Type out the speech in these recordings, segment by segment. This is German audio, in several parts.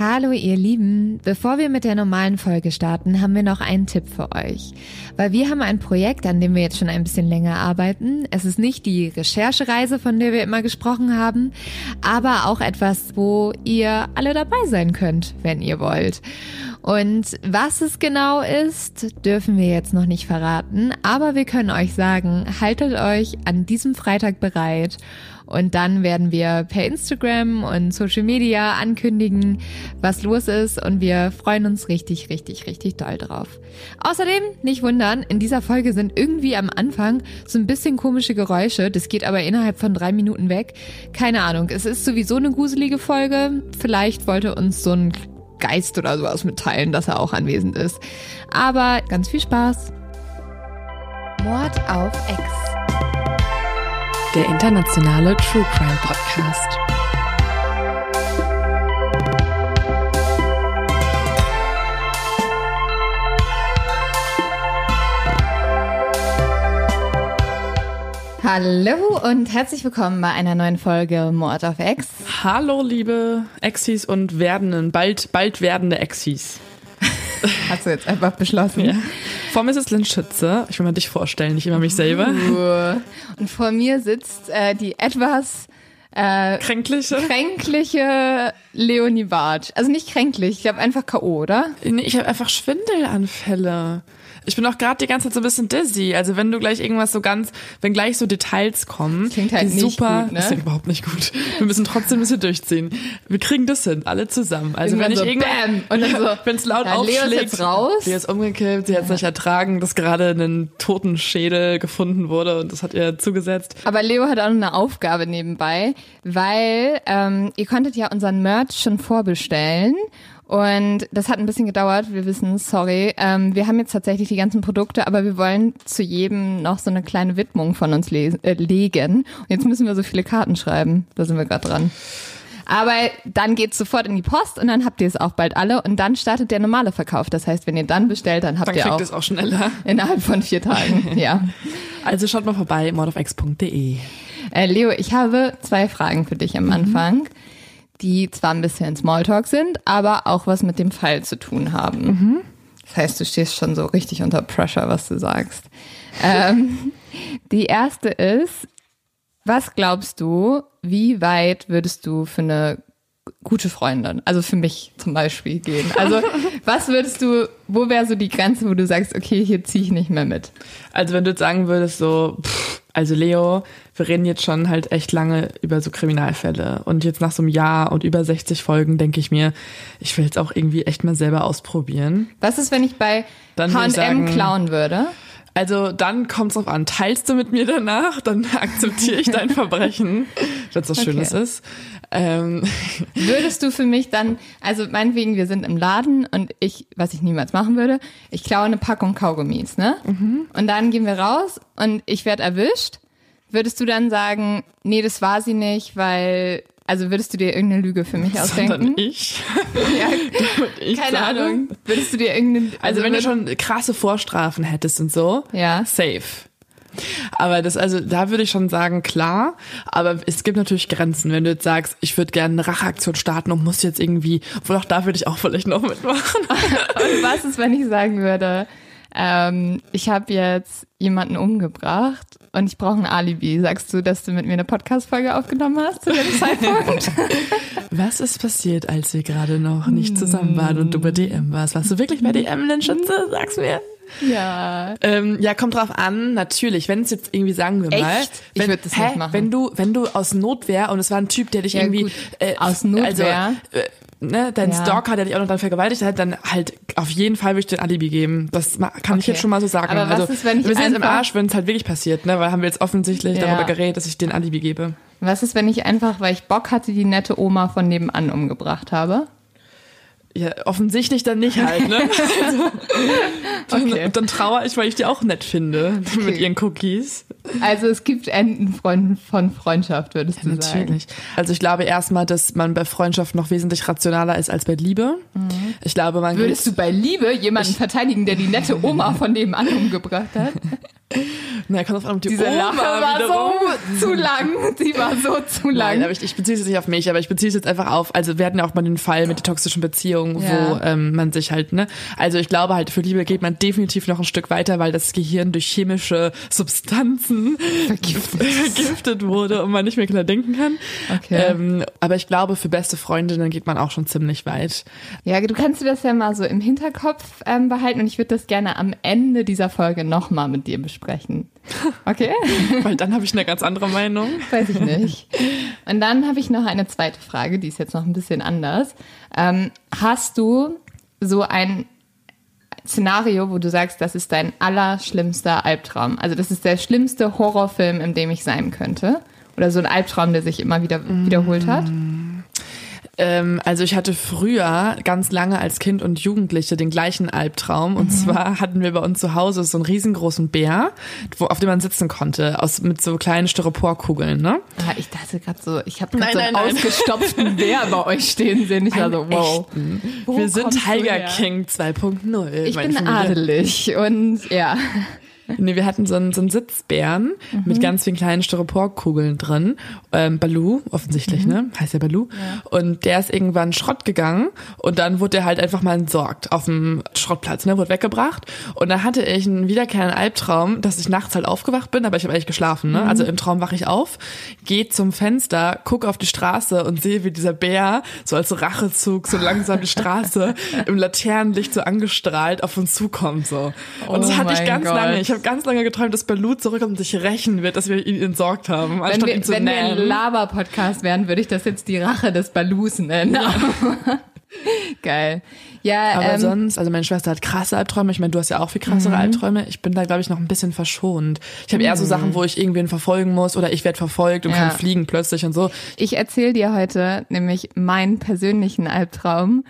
Hallo ihr Lieben, bevor wir mit der normalen Folge starten, haben wir noch einen Tipp für euch. Weil wir haben ein Projekt, an dem wir jetzt schon ein bisschen länger arbeiten. Es ist nicht die Recherchereise, von der wir immer gesprochen haben, aber auch etwas, wo ihr alle dabei sein könnt, wenn ihr wollt. Und was es genau ist, dürfen wir jetzt noch nicht verraten, aber wir können euch sagen, haltet euch an diesem Freitag bereit und dann werden wir per Instagram und Social Media ankündigen, was los ist. Und wir freuen uns richtig, richtig, richtig doll drauf. Außerdem, nicht wundern, in dieser Folge sind irgendwie am Anfang so ein bisschen komische Geräusche. Das geht aber innerhalb von drei Minuten weg. Keine Ahnung. Es ist sowieso eine gruselige Folge. Vielleicht wollte uns so ein Geist oder sowas mitteilen, dass er auch anwesend ist. Aber ganz viel Spaß. Mord auf Ex. Der internationale True Crime Podcast. Hallo und herzlich willkommen bei einer neuen Folge Mord auf Ex. Hallo, liebe Exis und werdenden, bald, bald werdende Exis. Hast du jetzt einfach beschlossen? Ja. Vor mir sitzt Lynn Schütze. Ich will mal dich vorstellen, nicht immer mich selber. Uh. Und vor mir sitzt äh, die etwas äh, Kränkliche. kränkliche Leonie Bartsch. Also nicht kränklich, ich glaube einfach K.O., oder? Nee, ich habe einfach Schwindelanfälle. Ich bin auch gerade die ganze Zeit so ein bisschen dizzy. Also wenn du gleich irgendwas so ganz, wenn gleich so Details kommen, Klingt halt nicht super, gut, ne? das klingt überhaupt nicht gut. Wir müssen trotzdem ein bisschen durchziehen. Wir kriegen das hin, alle zusammen. Also Irgendwann wenn ich so irgendwann, bam, und dann so, wenn es laut ja, Leo ist aufschlägt, jetzt raus. sie ist umgekippt, sie hat es nicht ertragen, dass gerade ein toten Schädel gefunden wurde und das hat ihr zugesetzt. Aber Leo hat auch noch eine Aufgabe nebenbei, weil ähm, ihr konntet ja unseren Merch schon vorbestellen. Und das hat ein bisschen gedauert, wir wissen, sorry. Ähm, wir haben jetzt tatsächlich die ganzen Produkte, aber wir wollen zu jedem noch so eine kleine Widmung von uns lesen, äh, legen. Und jetzt müssen wir so viele Karten schreiben. Da sind wir gerade dran. Aber dann geht's sofort in die Post und dann habt ihr es auch bald alle und dann startet der normale Verkauf. Das heißt, wenn ihr dann bestellt, dann habt Dann ihr auch es auch schneller. innerhalb von vier Tagen. ja. Also schaut mal vorbei, mordofx.de. Äh, Leo, ich habe zwei Fragen für dich am Anfang, die zwar ein bisschen Smalltalk sind, aber auch was mit dem Fall zu tun haben. Das heißt, du stehst schon so richtig unter Pressure, was du sagst. ähm, die erste ist, was glaubst du, wie weit würdest du für eine gute Freundin, also für mich zum Beispiel gehen? Also was würdest du, wo wäre so die Grenze, wo du sagst, okay, hier ziehe ich nicht mehr mit? Also wenn du jetzt sagen würdest, so, pff, also Leo, wir reden jetzt schon halt echt lange über so Kriminalfälle und jetzt nach so einem Jahr und über 60 Folgen denke ich mir, ich will jetzt auch irgendwie echt mal selber ausprobieren. Was ist, wenn ich bei H&M klauen würde? Also dann kommt es drauf an, teilst du mit mir danach, dann akzeptiere ich dein Verbrechen, wenn es was Okay. Schönes ist. Ähm, Würdest du für mich dann, also meinetwegen, wir sind im Laden und ich, was ich niemals machen würde, ich klaue eine Packung Kaugummis, ne? Und dann gehen wir raus und ich werde erwischt. Würdest du dann sagen, nee, das war sie nicht, weil, also würdest du dir irgendeine Lüge für mich sondern ausdenken? ich. Ja, ich keine sage- Ahnung. Würdest du dir irgendeine, Also wenn du würd- schon krasse Vorstrafen hättest und so, Ja. safe. Aber das, also da würde ich schon sagen, klar, aber es gibt natürlich Grenzen. Wenn du jetzt sagst, ich würde gerne eine Racheaktion starten und muss jetzt irgendwie, obwohl auch da würde ich auch vielleicht noch mitmachen. Und was ist, wenn ich sagen würde, ähm, ich habe jetzt jemanden umgebracht und ich brauche ein Alibi. Sagst du, dass du mit mir eine Podcast-Folge aufgenommen hast zu dem Zeitpunkt? Was ist passiert, als wir gerade noch nicht zusammen waren und du bei DM warst? Warst du wirklich bei DM, Lynn Schütze? Sag's mir. Ja. Ähm, ja, kommt drauf an, natürlich. Wenn es jetzt irgendwie, sagen wir mal, Echt? Ich wenn, würd das hä, nicht machen. wenn du, wenn du aus Notwehr und es war ein Typ, der dich Ja, irgendwie gut. äh, Aus Notwehr? also, äh, ne, dein Ja. Stalker, der dich auch noch dann vergewaltigt hat, dann halt auf jeden Fall würde ich dir ein Alibi geben. Das kann ich Okay. jetzt schon mal so sagen. Aber was also, ist, wenn ich wir sind jetzt im Arsch, wenn es halt wirklich passiert, ne? Weil haben wir jetzt offensichtlich Ja. darüber geredet, dass ich dir ein Alibi gebe. Was ist, wenn ich einfach, weil ich Bock hatte, die nette Oma von nebenan umgebracht habe? Ja, offensichtlich dann nicht halt, ne? also, dann, Okay. dann trauere ich, weil ich die auch nett finde mit ihren Cookies. Also es gibt Enden von, von Freundschaft, würdest du sagen. Natürlich. Also ich glaube erstmal, dass man bei Freundschaft noch wesentlich rationaler ist als bei Liebe. Ich glaube, man Würdest du bei Liebe jemanden verteidigen, der die nette Oma von nebenan umgebracht hat? Na, kommt auf ob die Diese Oma Lache war wiederum. so zu lang. Sie war so zu lang. Nein, aber ich, ich beziehe es jetzt nicht auf mich, aber ich beziehe es jetzt einfach auf, also wir hatten ja auch mal den Fall mit der toxischen Beziehung, Ja. wo ähm, man sich halt, ne, also ich glaube halt, für Liebe geht man definitiv noch ein Stück weiter, weil das Gehirn durch chemische Substanzen Vergiftet. vergiftet wurde und man nicht mehr klar denken kann. Okay. Ähm, aber ich glaube, für beste Freundinnen geht man auch schon ziemlich weit. Ja, du kannst dir das ja mal so im Hinterkopf ähm, behalten und ich würde das gerne am Ende dieser Folge nochmal mit dir besprechen. Okay? Weil dann habe ich eine ganz andere Meinung. Weiß ich nicht. Und dann habe ich noch eine zweite Frage, die ist jetzt noch ein bisschen anders. Ähm, hast du so ein Szenario, wo du sagst, das ist dein allerschlimmster Albtraum? Also das ist der schlimmste Horrorfilm, in dem ich sein könnte? Oder so ein Albtraum, der sich immer wieder wiederholt hat? Ähm, also ich hatte früher ganz lange als Kind und Jugendliche den gleichen Albtraum. Und zwar hatten wir bei uns zu Hause so einen riesengroßen Bär, wo, auf dem man sitzen konnte, aus, mit so kleinen Styroporkugeln, ne? Ah, ich dachte gerade so, ich habe gerade so einen nein, ausgestopften Bär bei euch stehen sehen. Ich war so, wow. Wo wir sind Tiger? King 2.0. Ich meine bin Familie. adelig und ja. Nee, wir hatten so einen, so einen Sitzbären Mhm. mit ganz vielen kleinen Styroporkugeln drin. Ähm, Balu, offensichtlich, Mhm. ne? Heißt ja Balu. Und der ist irgendwann Schrott gegangen und dann wurde der halt einfach mal entsorgt auf dem Schrottplatz, ne? Wurde weggebracht. Und dann hatte ich einen wiederkehrenden Albtraum, dass ich nachts halt aufgewacht bin, aber ich habe eigentlich geschlafen, ne? Mhm. Also im Traum wache ich auf, gehe zum Fenster, gucke auf die Straße und sehe, wie dieser Bär so als Rachezug so langsam die Straße im Laternenlicht so angestrahlt auf uns zukommt, so. Und das Oh hatte ich ganz Gott. lange. Ich habe ganz lange geträumt, dass Balu zurückkommt und sich rächen wird, dass wir ihn entsorgt haben, Wenn anstatt wir, ihn zu wenn wir ein. Laber-Podcast wären, würde ich das jetzt die Rache des Balus nennen. Geil. Ja, Aber ähm, sonst, also meine Schwester hat krasse Albträume. Ich meine, du hast ja auch viel krassere Mhm. Albträume. Ich bin da, glaube ich, noch ein bisschen verschont. Ich habe eher so Sachen, wo ich irgendwen verfolgen muss oder ich werde verfolgt und Mhm. Ja. kann fliegen plötzlich und so. ich erzähle dir heute nämlich meinen persönlichen Albtraum.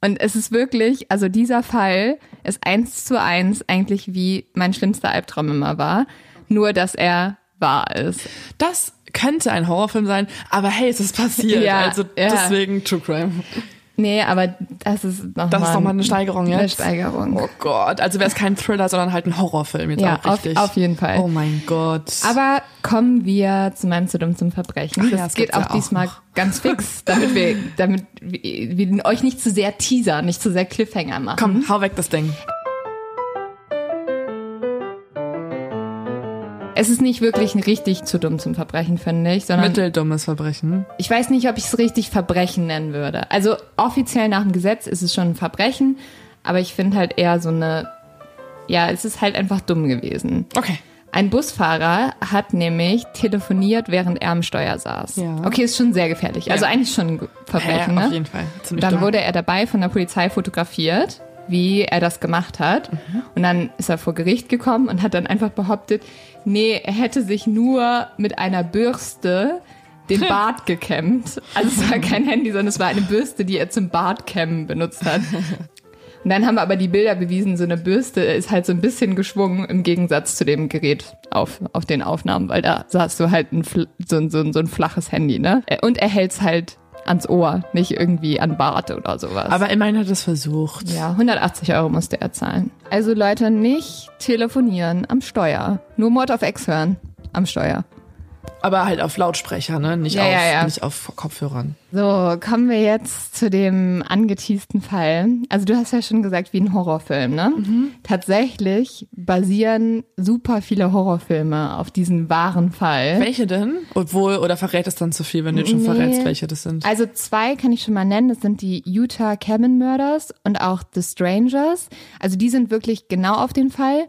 Und es ist wirklich, also dieser Fall ist eins zu eins eigentlich wie mein schlimmster Albtraum immer war. Nur, dass er wahr ist. Das könnte ein Horrorfilm sein, aber hey, es ist passiert. Ja, also ja. deswegen True Crime. Nee, aber das ist noch Das mal ist nochmal eine Steigerung Eine jetzt. Steigerung. Oh Gott, also wäre es kein Thriller, sondern halt ein Horrorfilm jetzt Ja, auch richtig. auf, auf jeden Fall. Oh mein Gott. Aber kommen wir zu meinem zu dumm zum Verbrechen. Ach Das ja, das geht auch ja auch diesmal noch. ganz fix, damit wir, damit wir wir euch nicht zu sehr teasern, nicht zu sehr Cliffhanger machen. Komm, hau weg das Ding. Es ist nicht wirklich ein richtig zu dumm zum Verbrechen, finde ich, sondern Mitteldummes Verbrechen. ich weiß nicht, ob ich es richtig Verbrechen nennen würde. Also offiziell nach dem Gesetz ist es schon ein Verbrechen, aber ich finde halt eher so eine, ja, es ist halt einfach dumm gewesen. Okay. Ein Busfahrer hat nämlich telefoniert, während er am Steuer saß. Ja. Okay, ist schon sehr gefährlich. Also Ja. eigentlich schon ein Verbrechen, ja, ne? auf jeden Fall. Ziemlich Dann dumm. wurde er dabei von der Polizei fotografiert, wie er das gemacht hat. Und dann ist er vor Gericht gekommen und hat dann einfach behauptet, nee, er hätte sich nur mit einer Bürste den Bart gekämmt. Also es war kein Handy, sondern es war eine Bürste, die er zum Bartkämmen benutzt hat. Und dann haben aber die Bilder bewiesen, so eine Bürste ist halt so ein bisschen geschwungen im Gegensatz zu dem Gerät auf, auf den Aufnahmen, weil da saß du halt ein, so, ein- so, ein- so ein flaches Handy, ne? Und er hält's halt ans Ohr, nicht irgendwie an Bart oder sowas. Aber immerhin hat er es versucht. ja, 180 Euro musste er zahlen. Also Leute, nicht telefonieren am Steuer. Nur Mord auf Ex hören am Steuer. Aber halt auf Lautsprecher, ne? Nicht, Ja, auf, ja, ja. nicht auf Kopfhörern. So, kommen wir jetzt zu dem angeteasten Fall. Also du hast ja schon gesagt, wie ein Horrorfilm, ne? Tatsächlich basieren super viele Horrorfilme auf diesen wahren Fall. Welche denn? Obwohl, oder verrät es dann zu viel, wenn du jetzt schon Nee. verrätst, welche das sind? Also zwei kann ich schon mal nennen. Das sind die Utah Cabin Murders und auch The Strangers. Also die sind wirklich genau auf den Fall.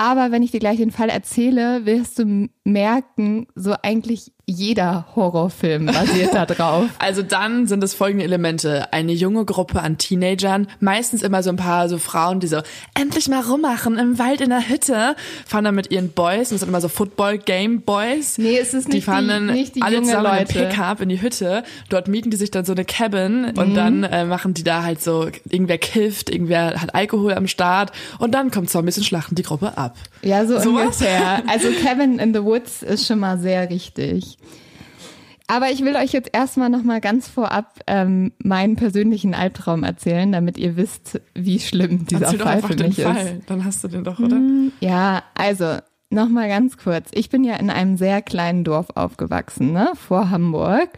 Aber wenn ich dir gleich den Fall erzähle, wirst du merken, so eigentlich jeder Horrorfilm basiert da drauf. Also dann sind es folgende Elemente. Eine junge Gruppe an Teenagern, meistens immer so ein paar so Frauen, die so endlich mal rummachen im Wald in der Hütte, fahren dann mit ihren Boys, und das sind immer so Football-Game-Boys. Nee, es ist Die nicht fahren die- dann nicht die alle junge zusammen in Leute. ein Pickup in die Hütte. Dort mieten die sich dann so eine Cabin Mhm. und dann äh, machen die da halt so, irgendwer kifft, irgendwer hat Alkohol am Start und dann kommt Zombies und schlachten die Gruppe ab. Ja, so Sowas? ungefähr. Also Cabin in the Woods ist schon mal sehr richtig. Aber ich will euch jetzt erstmal nochmal ganz vorab ähm, meinen persönlichen Albtraum erzählen, damit ihr wisst, wie schlimm dieser Erzähl Fall für den mich ist. Fall. Dann hast du den doch, oder? Ja, also nochmal ganz kurz. Ich bin ja in einem sehr kleinen Dorf aufgewachsen, ne, vor Hamburg.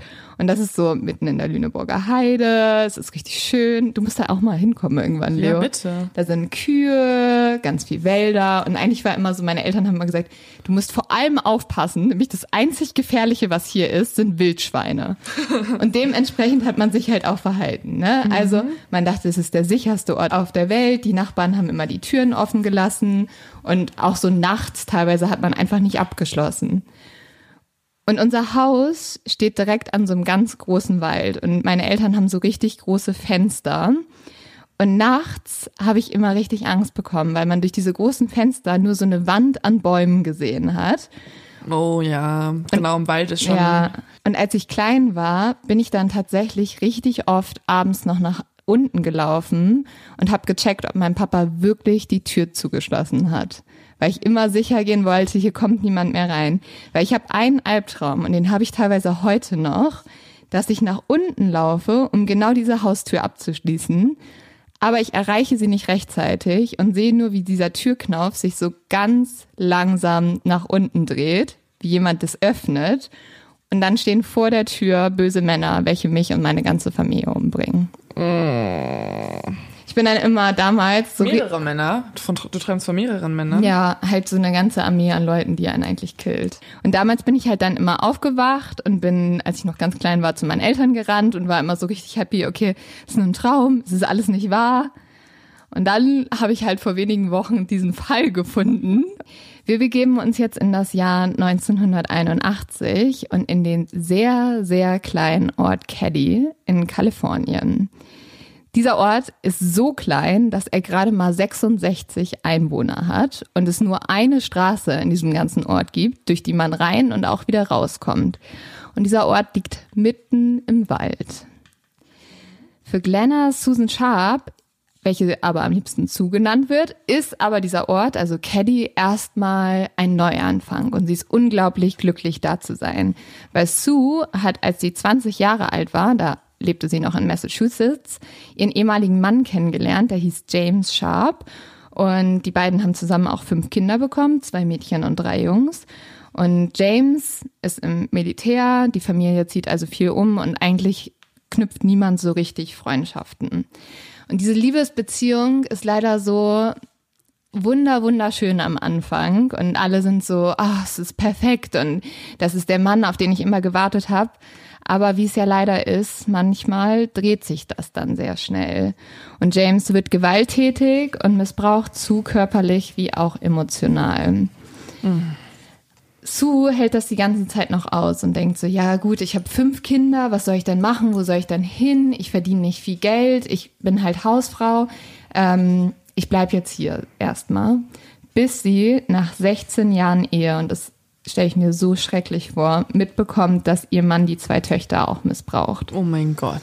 Und das ist so mitten in der Lüneburger Heide. Es ist richtig schön. Du musst da auch mal hinkommen irgendwann, Ja, Leo. bitte. Da sind Kühe, ganz viel Wälder. Und eigentlich war immer so, meine Eltern haben immer gesagt, du musst vor allem aufpassen. Nämlich das einzig Gefährliche, was hier ist, sind Wildschweine. Und dementsprechend hat man sich halt auch verhalten. Ne? Also man dachte, es ist der sicherste Ort auf der Welt. Die Nachbarn haben immer die Türen offen gelassen. Und auch so nachts teilweise hat man einfach nicht abgeschlossen. Und unser Haus steht direkt an so einem ganz großen Wald. Und meine Eltern haben so richtig große Fenster. Und nachts habe ich immer richtig Angst bekommen, weil man durch diese großen Fenster nur so eine Wand an Bäumen gesehen hat. Oh ja, genau, im Wald ist schon. Ja. Und als ich klein war, bin ich dann tatsächlich richtig oft abends noch nach unten gelaufen und habe gecheckt, ob mein Papa wirklich die Tür zugeschlossen hat. Weil ich immer sicher gehen wollte, hier kommt niemand mehr rein. Weil ich habe einen Albtraum und den habe ich teilweise heute noch, dass ich nach unten laufe, um genau diese Haustür abzuschließen. Aber ich erreiche sie nicht rechtzeitig und sehe nur, wie dieser Türknauf sich so ganz langsam nach unten dreht, wie jemand das öffnet. Und dann stehen vor der Tür böse Männer, welche mich und meine ganze Familie umbringen. Ich bin dann immer damals so. Mehrere Männer. Von, du träumst von mehreren Männern. Ja, halt so eine ganze Armee an Leuten, die einen eigentlich killt. Und damals bin ich halt dann immer aufgewacht und bin, als ich noch ganz klein war, zu meinen Eltern gerannt und war immer so richtig happy, okay, es ist nur ein Traum, es ist alles nicht wahr. Und dann habe ich halt vor wenigen Wochen diesen Fall gefunden. Wir begeben uns jetzt in das Jahr 1981 und in den sehr, sehr kleinen Ort Caddy in Kalifornien. Dieser Ort ist so klein, dass er gerade mal 66 Einwohner hat und es nur eine Straße in diesem ganzen Ort gibt, durch die man rein und auch wieder rauskommt. Und dieser Ort liegt mitten im Wald. Für Glenna Susan Sharp, welche aber am liebsten zugenannt wird, ist aber dieser Ort, also Caddy, erstmal ein Neuanfang und sie ist unglaublich glücklich da zu sein. Weil Sue hat, als sie 20 Jahre alt war, da lebte sie noch in Massachusetts, ihren ehemaligen Mann kennengelernt, der hieß James Sharp. Und die beiden haben zusammen auch fünf Kinder bekommen, zwei Mädchen und drei Jungs. Und James ist im Militär, die Familie zieht also viel um und eigentlich knüpft niemand so richtig Freundschaften. Und diese Liebesbeziehung ist leider so wunder, wunderschön am Anfang und alle sind so, ach, es ist perfekt und das ist der Mann, auf den ich immer gewartet habe. Aber wie es ja leider ist, manchmal dreht sich das dann sehr schnell. Und James wird gewalttätig und missbraucht zu körperlich wie auch emotional. Sue hält das die ganze Zeit noch aus und denkt so, ja gut, ich habe fünf Kinder, was soll ich denn machen, wo soll ich denn hin? Ich verdiene nicht viel Geld, ich bin halt Hausfrau, ähm, ich bleib jetzt hier erstmal, bis sie nach 16 Jahren Ehe, und das stelle ich mir so schrecklich vor, mitbekommt, dass ihr Mann die zwei Töchter auch missbraucht. Oh mein Gott.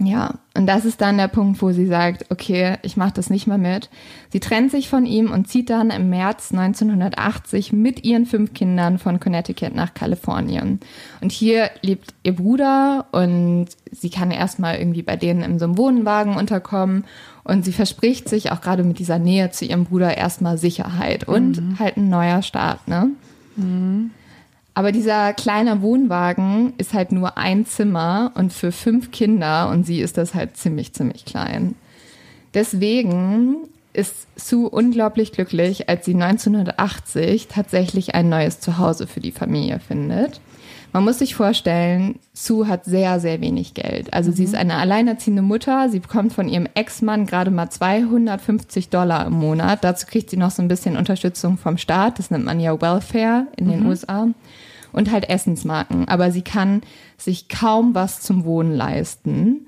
Ja, und das ist dann der Punkt, wo sie sagt, okay, ich mache das nicht mehr mit. Sie trennt sich von ihm und zieht dann im März 1980 mit ihren fünf Kindern von Connecticut nach Kalifornien. Und hier lebt ihr Bruder und sie kann erstmal irgendwie bei denen in so einem Wohnwagen unterkommen. Und sie verspricht sich auch gerade mit dieser Nähe zu ihrem Bruder erstmal Sicherheit und halt ein neuer Start, ne? Aber dieser kleine Wohnwagen ist halt nur ein Zimmer und für fünf Kinder und sie ist das halt ziemlich, ziemlich klein. Deswegen ist Sue unglaublich glücklich, als sie 1980 tatsächlich ein neues Zuhause für die Familie findet. Man muss sich vorstellen, Sue hat sehr, sehr wenig Geld. Also mhm. sie ist eine alleinerziehende Mutter. Sie bekommt von ihrem Ex-Mann gerade mal 250 Dollar im Monat. Dazu kriegt sie noch so ein bisschen Unterstützung vom Staat. Das nennt man ja Welfare in den mhm. USA. Und halt Essensmarken. Aber sie kann sich kaum was zum Wohnen leisten.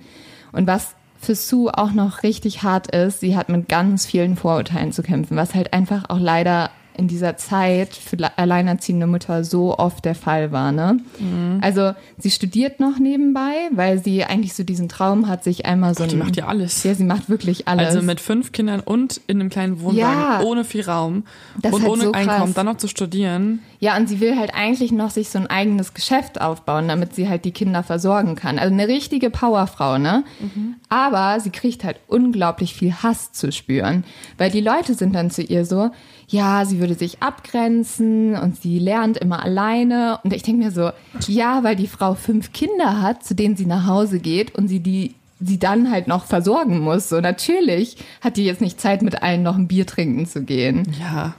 Und was für Sue auch noch richtig hart ist, sie hat mit ganz vielen Vorurteilen zu kämpfen, was halt einfach auch leider in dieser Zeit für alleinerziehende Mutter so oft der Fall war. Ne? Mhm. Also sie studiert noch nebenbei, weil sie eigentlich so diesen Traum hat, sich einmal so. Ach, die macht ja alles. Ja, sie macht wirklich alles. Also mit fünf Kindern und in einem kleinen Wohnwagen, ja, ohne viel Raum und halt ohne so Einkommen, dann noch zu studieren. Ja, und sie will halt eigentlich noch sich so ein eigenes Geschäft aufbauen, damit sie halt die Kinder versorgen kann. Also eine richtige Powerfrau, ne? Mhm. Aber sie kriegt halt unglaublich viel Hass zu spüren, weil die Leute sind dann zu ihr so, ja, sie würde sich abgrenzen und sie lernt immer alleine. Und ich denke mir so, ja, weil die Frau fünf Kinder hat, zu denen sie nach Hause geht und sie die sie dann halt noch versorgen muss. So natürlich hat die jetzt nicht Zeit, mit allen noch ein Bier trinken zu gehen. Ja.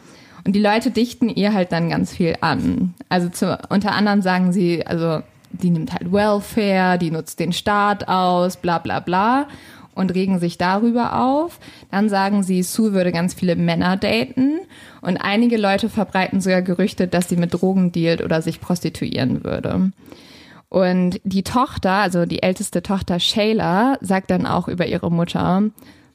Und die Leute dichten ihr halt dann ganz viel an. Also zu, unter anderem sagen sie, also die nimmt halt Welfare, die nutzt den Staat aus, bla bla bla und regen sich darüber auf. Dann sagen sie, Sue würde ganz viele Männer daten und einige Leute verbreiten sogar Gerüchte, dass sie mit Drogen dealt oder sich prostituieren würde. Und die Tochter, also die älteste Tochter Shayla, sagt dann auch über ihre Mutter,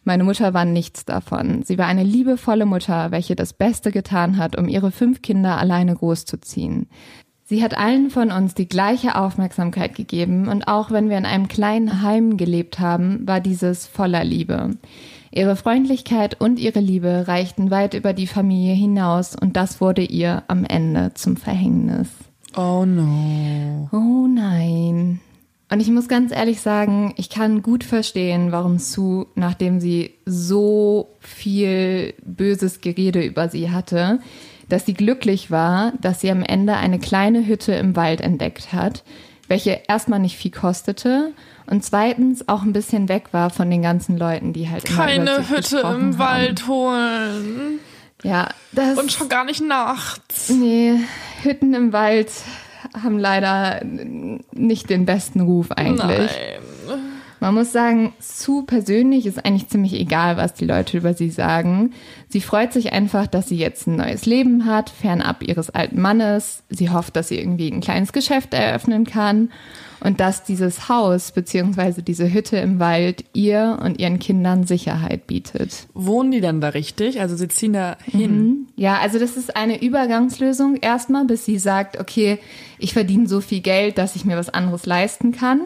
meine Mutter war nichts davon. Sie war eine liebevolle Mutter, welche das Beste getan hat, um ihre fünf Kinder alleine großzuziehen. Sie hat allen von uns die gleiche Aufmerksamkeit gegeben und auch wenn wir in einem kleinen Heim gelebt haben, war dieses voller Liebe. Ihre Freundlichkeit und ihre Liebe reichten weit über die Familie hinaus und das wurde ihr am Ende zum Verhängnis. Oh no. Oh nein. Und ich muss ganz ehrlich sagen, ich kann gut verstehen, warum Sue, nachdem sie so viel böses Gerede über sie hatte, dass sie glücklich war, dass sie am Ende eine kleine Hütte im Wald entdeckt hat, welche erstmal nicht viel kostete und zweitens auch ein bisschen weg war von den ganzen Leuten, die halt keine Hütte im haben. Wald holen. Ja, das und schon gar nicht nachts. Nee, Hütten im Wald haben leider nicht den besten Ruf eigentlich. Nein. Man muss sagen, Sue persönlich ist eigentlich ziemlich egal, was die Leute über sie sagen. Sie freut sich einfach, dass sie jetzt ein neues Leben hat, fernab ihres alten Mannes. Sie hofft, dass sie irgendwie ein kleines Geschäft eröffnen kann und dass dieses Haus bzw. diese Hütte im Wald ihr und ihren Kindern Sicherheit bietet. Wohnen die dann da richtig? Also sie ziehen da hin? Mhm. Ja, also das ist eine Übergangslösung erstmal, bis sie sagt, okay, ich verdiene so viel Geld, dass ich mir was anderes leisten kann.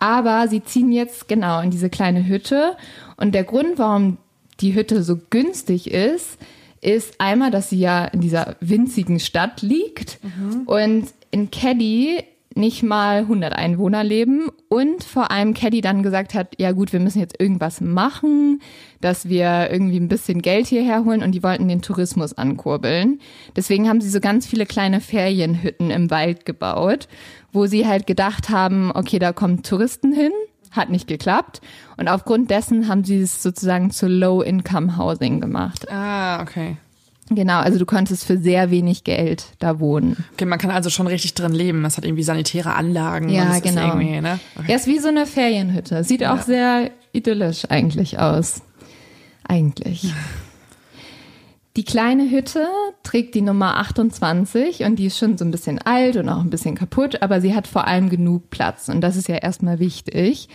Aber sie ziehen jetzt genau in diese kleine Hütte. Und der Grund, warum die Hütte so günstig ist, ist einmal, dass sie ja in dieser winzigen Stadt liegt mhm. und in Caddy nicht mal 100 Einwohner leben und vor allem Caddy dann gesagt hat, ja gut, wir müssen jetzt irgendwas machen, dass wir irgendwie ein bisschen Geld hierher holen und die wollten den Tourismus ankurbeln. Deswegen haben sie so ganz viele kleine Ferienhütten im Wald gebaut wo sie halt gedacht haben, okay, da kommen Touristen hin, hat nicht geklappt. Und aufgrund dessen haben sie es sozusagen zu Low-Income-Housing gemacht. Ah, okay. Genau, also du konntest für sehr wenig Geld da wohnen. Okay, man kann also schon richtig drin leben. Es hat irgendwie sanitäre Anlagen. Ja, genau. ne? okay. Ja, ist wie so eine Ferienhütte. Sieht ja. auch sehr idyllisch eigentlich aus. Eigentlich. Die kleine Hütte trägt die Nummer 28 und die ist schon so ein bisschen alt und auch ein bisschen kaputt, aber sie hat vor allem genug Platz und das ist ja erstmal wichtig.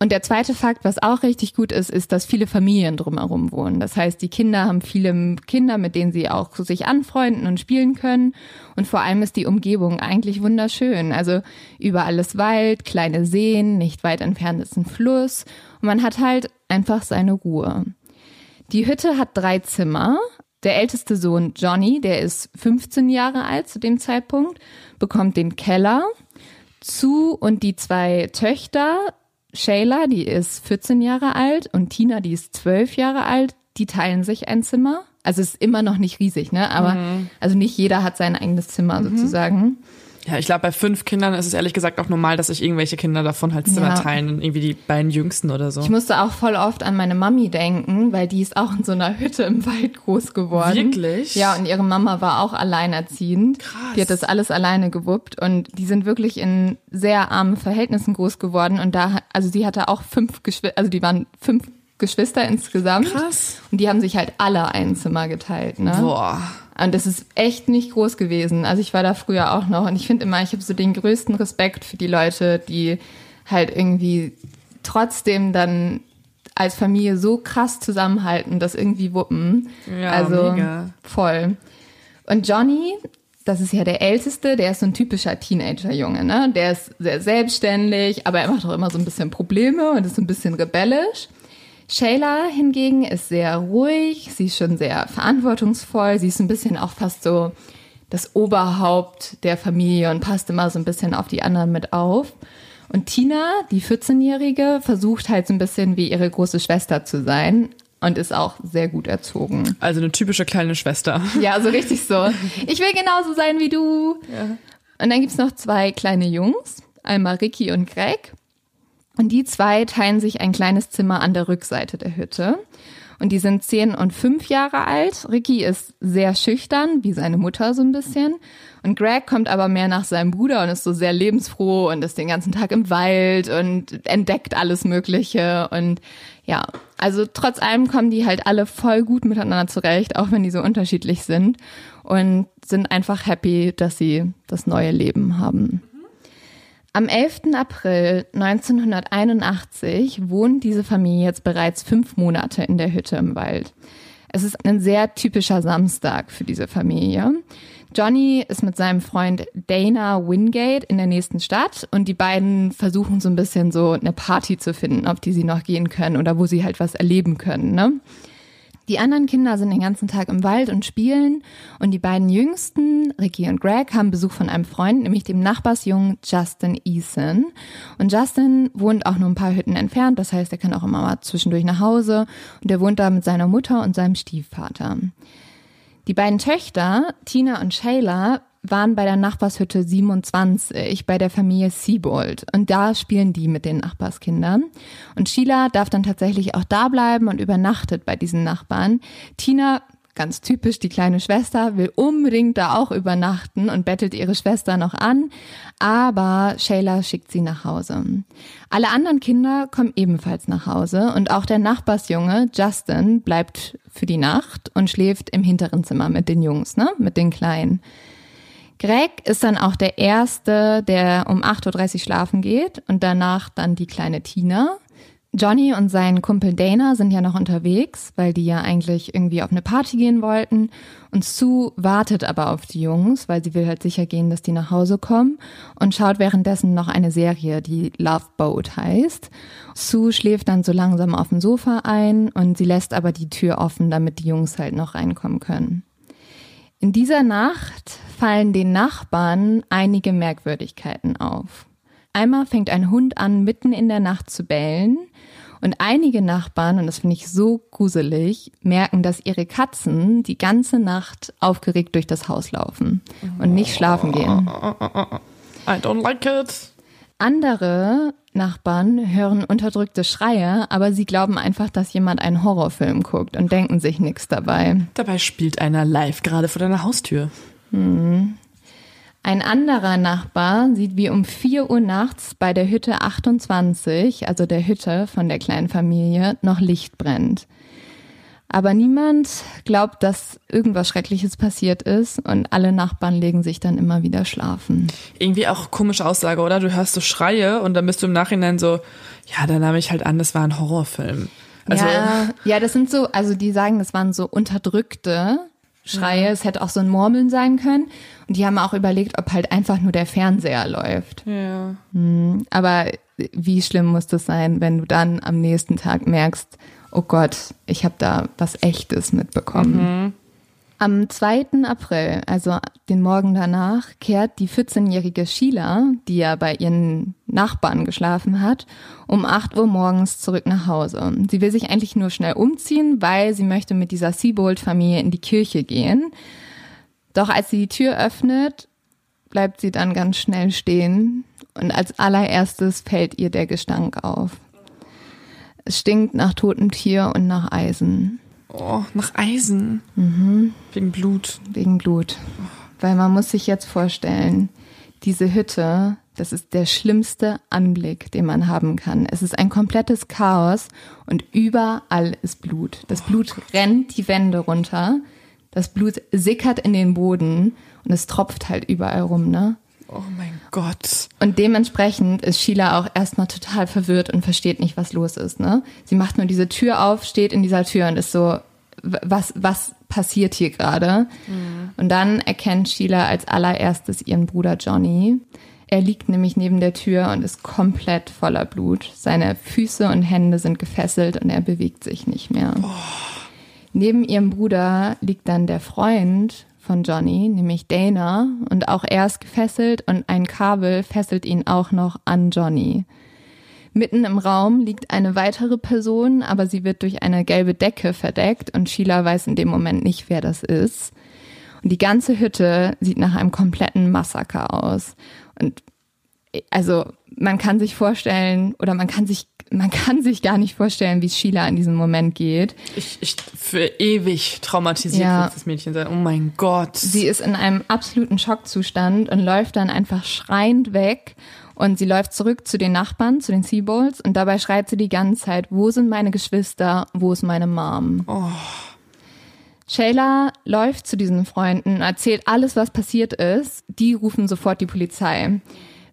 Und der zweite Fakt, was auch richtig gut ist, ist, dass viele Familien drumherum wohnen. Das heißt, die Kinder haben viele Kinder, mit denen sie auch sich anfreunden und spielen können. Und vor allem ist die Umgebung eigentlich wunderschön. Also überall ist Wald, kleine Seen, nicht weit entfernt ist ein Fluss. Und man hat halt einfach seine Ruhe. Die Hütte hat drei Zimmer, der älteste Sohn Johnny, der ist 15 Jahre alt zu dem Zeitpunkt, bekommt den Keller zu und die zwei Töchter, Shayla, die ist 14 Jahre alt und Tina, die ist 12 Jahre alt, die teilen sich ein Zimmer. Also es ist immer noch nicht riesig, ne? Aber mhm. also nicht jeder hat sein eigenes Zimmer mhm. sozusagen. Ja, ich glaube, bei fünf Kindern ist es ehrlich gesagt auch normal, dass sich irgendwelche Kinder davon halt Zimmer ja. teilen, irgendwie die beiden Jüngsten oder so. Ich musste auch voll oft an meine Mami denken, weil die ist auch in so einer Hütte im Wald groß geworden. Wirklich? Ja, und ihre Mama war auch alleinerziehend. Krass. Die hat das alles alleine gewuppt und die sind wirklich in sehr armen Verhältnissen groß geworden und da, also sie hatte auch fünf Geschwister, also die waren fünf Geschwister insgesamt. Krass. Und die haben sich halt alle ein Zimmer geteilt, ne? Boah. Und das ist echt nicht groß gewesen. Also ich war da früher auch noch und ich finde immer, ich habe so den größten Respekt für die Leute, die halt irgendwie trotzdem dann als Familie so krass zusammenhalten, das irgendwie wuppen. Ja, also mega. voll. Und Johnny, das ist ja der Älteste, der ist so ein typischer Teenager-Junge, ne? Der ist sehr selbstständig, aber er macht auch immer so ein bisschen Probleme und ist so ein bisschen rebellisch. Shayla hingegen ist sehr ruhig, sie ist schon sehr verantwortungsvoll, sie ist ein bisschen auch fast so das Oberhaupt der Familie und passt immer so ein bisschen auf die anderen mit auf. Und Tina, die 14-Jährige, versucht halt so ein bisschen wie ihre große Schwester zu sein und ist auch sehr gut erzogen. Also eine typische kleine Schwester. Ja, so richtig so. Ich will genauso sein wie du. Ja. Und dann gibt's noch zwei kleine Jungs, einmal Ricky und Greg. Und die zwei teilen sich ein kleines Zimmer an der Rückseite der Hütte. Und die sind zehn und fünf Jahre alt. Ricky ist sehr schüchtern, wie seine Mutter so ein bisschen. Und Greg kommt aber mehr nach seinem Bruder und ist so sehr lebensfroh und ist den ganzen Tag im Wald und entdeckt alles Mögliche. Und ja, also trotz allem kommen die halt alle voll gut miteinander zurecht, auch wenn die so unterschiedlich sind. Und sind einfach happy, dass sie das neue Leben haben. Am 11. April 1981 wohnt diese Familie jetzt bereits fünf Monate in der Hütte im Wald. Es ist ein sehr typischer Samstag für diese Familie. Johnny ist mit seinem Freund Dana Wingate in der nächsten Stadt und die beiden versuchen so ein bisschen so eine Party zu finden, auf die sie noch gehen können oder wo sie halt was erleben können. Ne? Die anderen Kinder sind den ganzen Tag im Wald und spielen und die beiden Jüngsten, Ricky und Greg, haben Besuch von einem Freund, nämlich dem Nachbarsjungen Justin Eason. Und Justin wohnt auch nur ein paar Hütten entfernt, das heißt, er kann auch immer mal zwischendurch nach Hause und er wohnt da mit seiner Mutter und seinem Stiefvater. Die beiden Töchter, Tina und Shayla, waren bei der Nachbarshütte 27 bei der Familie Siebold und da spielen die mit den Nachbarskindern. Und Sheila darf dann tatsächlich auch da bleiben und übernachtet bei diesen Nachbarn. Tina ganz typisch, die kleine Schwester will unbedingt da auch übernachten und bettelt ihre Schwester noch an, aber Shayla schickt sie nach Hause. Alle anderen Kinder kommen ebenfalls nach Hause und auch der Nachbarsjunge Justin bleibt für die Nacht und schläft im hinteren Zimmer mit den Jungs, ne, mit den Kleinen. Greg ist dann auch der Erste, der um 8.30 Uhr schlafen geht und danach dann die kleine Tina. Johnny und sein Kumpel Dana sind ja noch unterwegs, weil die ja eigentlich irgendwie auf eine Party gehen wollten. Und Sue wartet aber auf die Jungs, weil sie will halt sicher gehen, dass die nach Hause kommen und schaut währenddessen noch eine Serie, die Love Boat heißt. Sue schläft dann so langsam auf dem Sofa ein und sie lässt aber die Tür offen, damit die Jungs halt noch reinkommen können. In dieser Nacht fallen den Nachbarn einige Merkwürdigkeiten auf. Einmal fängt ein Hund an, mitten in der Nacht zu bellen. Und einige Nachbarn, und das finde ich so gruselig, merken, dass ihre Katzen die ganze Nacht aufgeregt durch das Haus laufen und nicht schlafen gehen. I don't like it. Andere Nachbarn hören unterdrückte Schreie, aber sie glauben einfach, dass jemand einen Horrorfilm guckt und denken sich nichts dabei. Dabei spielt einer live gerade vor deiner Haustür. Hm. Ein anderer Nachbar sieht, wie um 4 Uhr nachts bei der Hütte 28, also der Hütte von der kleinen Familie, noch Licht brennt. Aber niemand glaubt, dass irgendwas Schreckliches passiert ist und alle Nachbarn legen sich dann immer wieder schlafen. Irgendwie auch komische Aussage, oder? Du hörst so Schreie und dann bist du im Nachhinein so, ja, da nahm ich halt an, das war ein Horrorfilm. Also, ja, ja, das sind so, also die sagen, das waren so unterdrückte Schreie. Ja. Es hätte auch so ein Murmeln sein können. Und die haben auch überlegt, ob halt einfach nur der Fernseher läuft. Ja. Hm, aber wie schlimm muss das sein, wenn du dann am nächsten Tag merkst, oh Gott, ich habe da was Echtes mitbekommen. Mhm. Am 2. April, also den Morgen danach, kehrt die 14-jährige Sheila, die ja bei ihren Nachbarn geschlafen hat, um 8 Uhr morgens zurück nach Hause. Sie will sich eigentlich nur schnell umziehen, weil sie möchte mit dieser Seabold-Familie in die Kirche gehen. Doch als sie die Tür öffnet, bleibt sie dann ganz schnell stehen und als allererstes fällt ihr der Gestank auf. Es stinkt nach totem Tier und nach Eisen. Oh, nach Eisen. Mhm. Wegen Blut. Wegen Blut. Weil man muss sich jetzt vorstellen, diese Hütte, das ist der schlimmste Anblick, den man haben kann. Es ist ein komplettes Chaos und überall ist Blut. Das Blut rennt die Wände runter, das Blut sickert in den Boden und es tropft halt überall rum, ne? Oh mein Gott. Und dementsprechend ist Sheila auch erstmal total verwirrt und versteht nicht, was los ist, ne? Sie macht nur diese Tür auf, steht in dieser Tür und ist so, was, was passiert hier gerade? Mhm. Und dann erkennt Sheila als allererstes ihren Bruder Johnny. Er liegt nämlich neben der Tür und ist komplett voller Blut. Seine Füße und Hände sind gefesselt und er bewegt sich nicht mehr. Oh. Neben ihrem Bruder liegt dann der Freund von Johnny, nämlich Dana, und auch er ist gefesselt und ein Kabel fesselt ihn auch noch an Johnny. Mitten im Raum liegt eine weitere Person, aber sie wird durch eine gelbe Decke verdeckt und Sheila weiß in dem Moment nicht, wer das ist. Und die ganze Hütte sieht nach einem kompletten Massaker aus. Also man kann sich vorstellen oder man kann sich man kann sich gar nicht vorstellen, wie es Sheila in diesem Moment geht. Ich, ich für ewig traumatisiert ja. wird das Mädchen sein. Oh mein Gott. Sie ist in einem absoluten Schockzustand und läuft dann einfach schreiend weg und sie läuft zurück zu den Nachbarn, zu den Seabolds und dabei schreit sie die ganze Zeit, wo sind meine Geschwister, wo ist meine Mom? Oh. Shayla läuft zu diesen Freunden, erzählt alles, was passiert ist. Die rufen sofort die Polizei.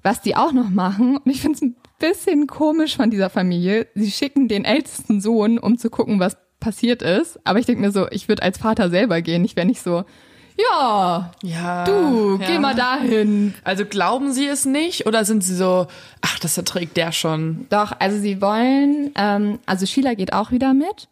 Was die auch noch machen, und ich finde es ein bisschen komisch von dieser Familie, sie schicken den ältesten Sohn, um zu gucken, was passiert ist. Aber ich denke mir so, ich würde als Vater selber gehen. Ich wäre nicht so, ja, ja du, ja. geh mal dahin. Also glauben Sie es nicht oder sind Sie so, ach, das erträgt der schon? Doch, also Sie wollen, ähm, also Sheila geht auch wieder mit.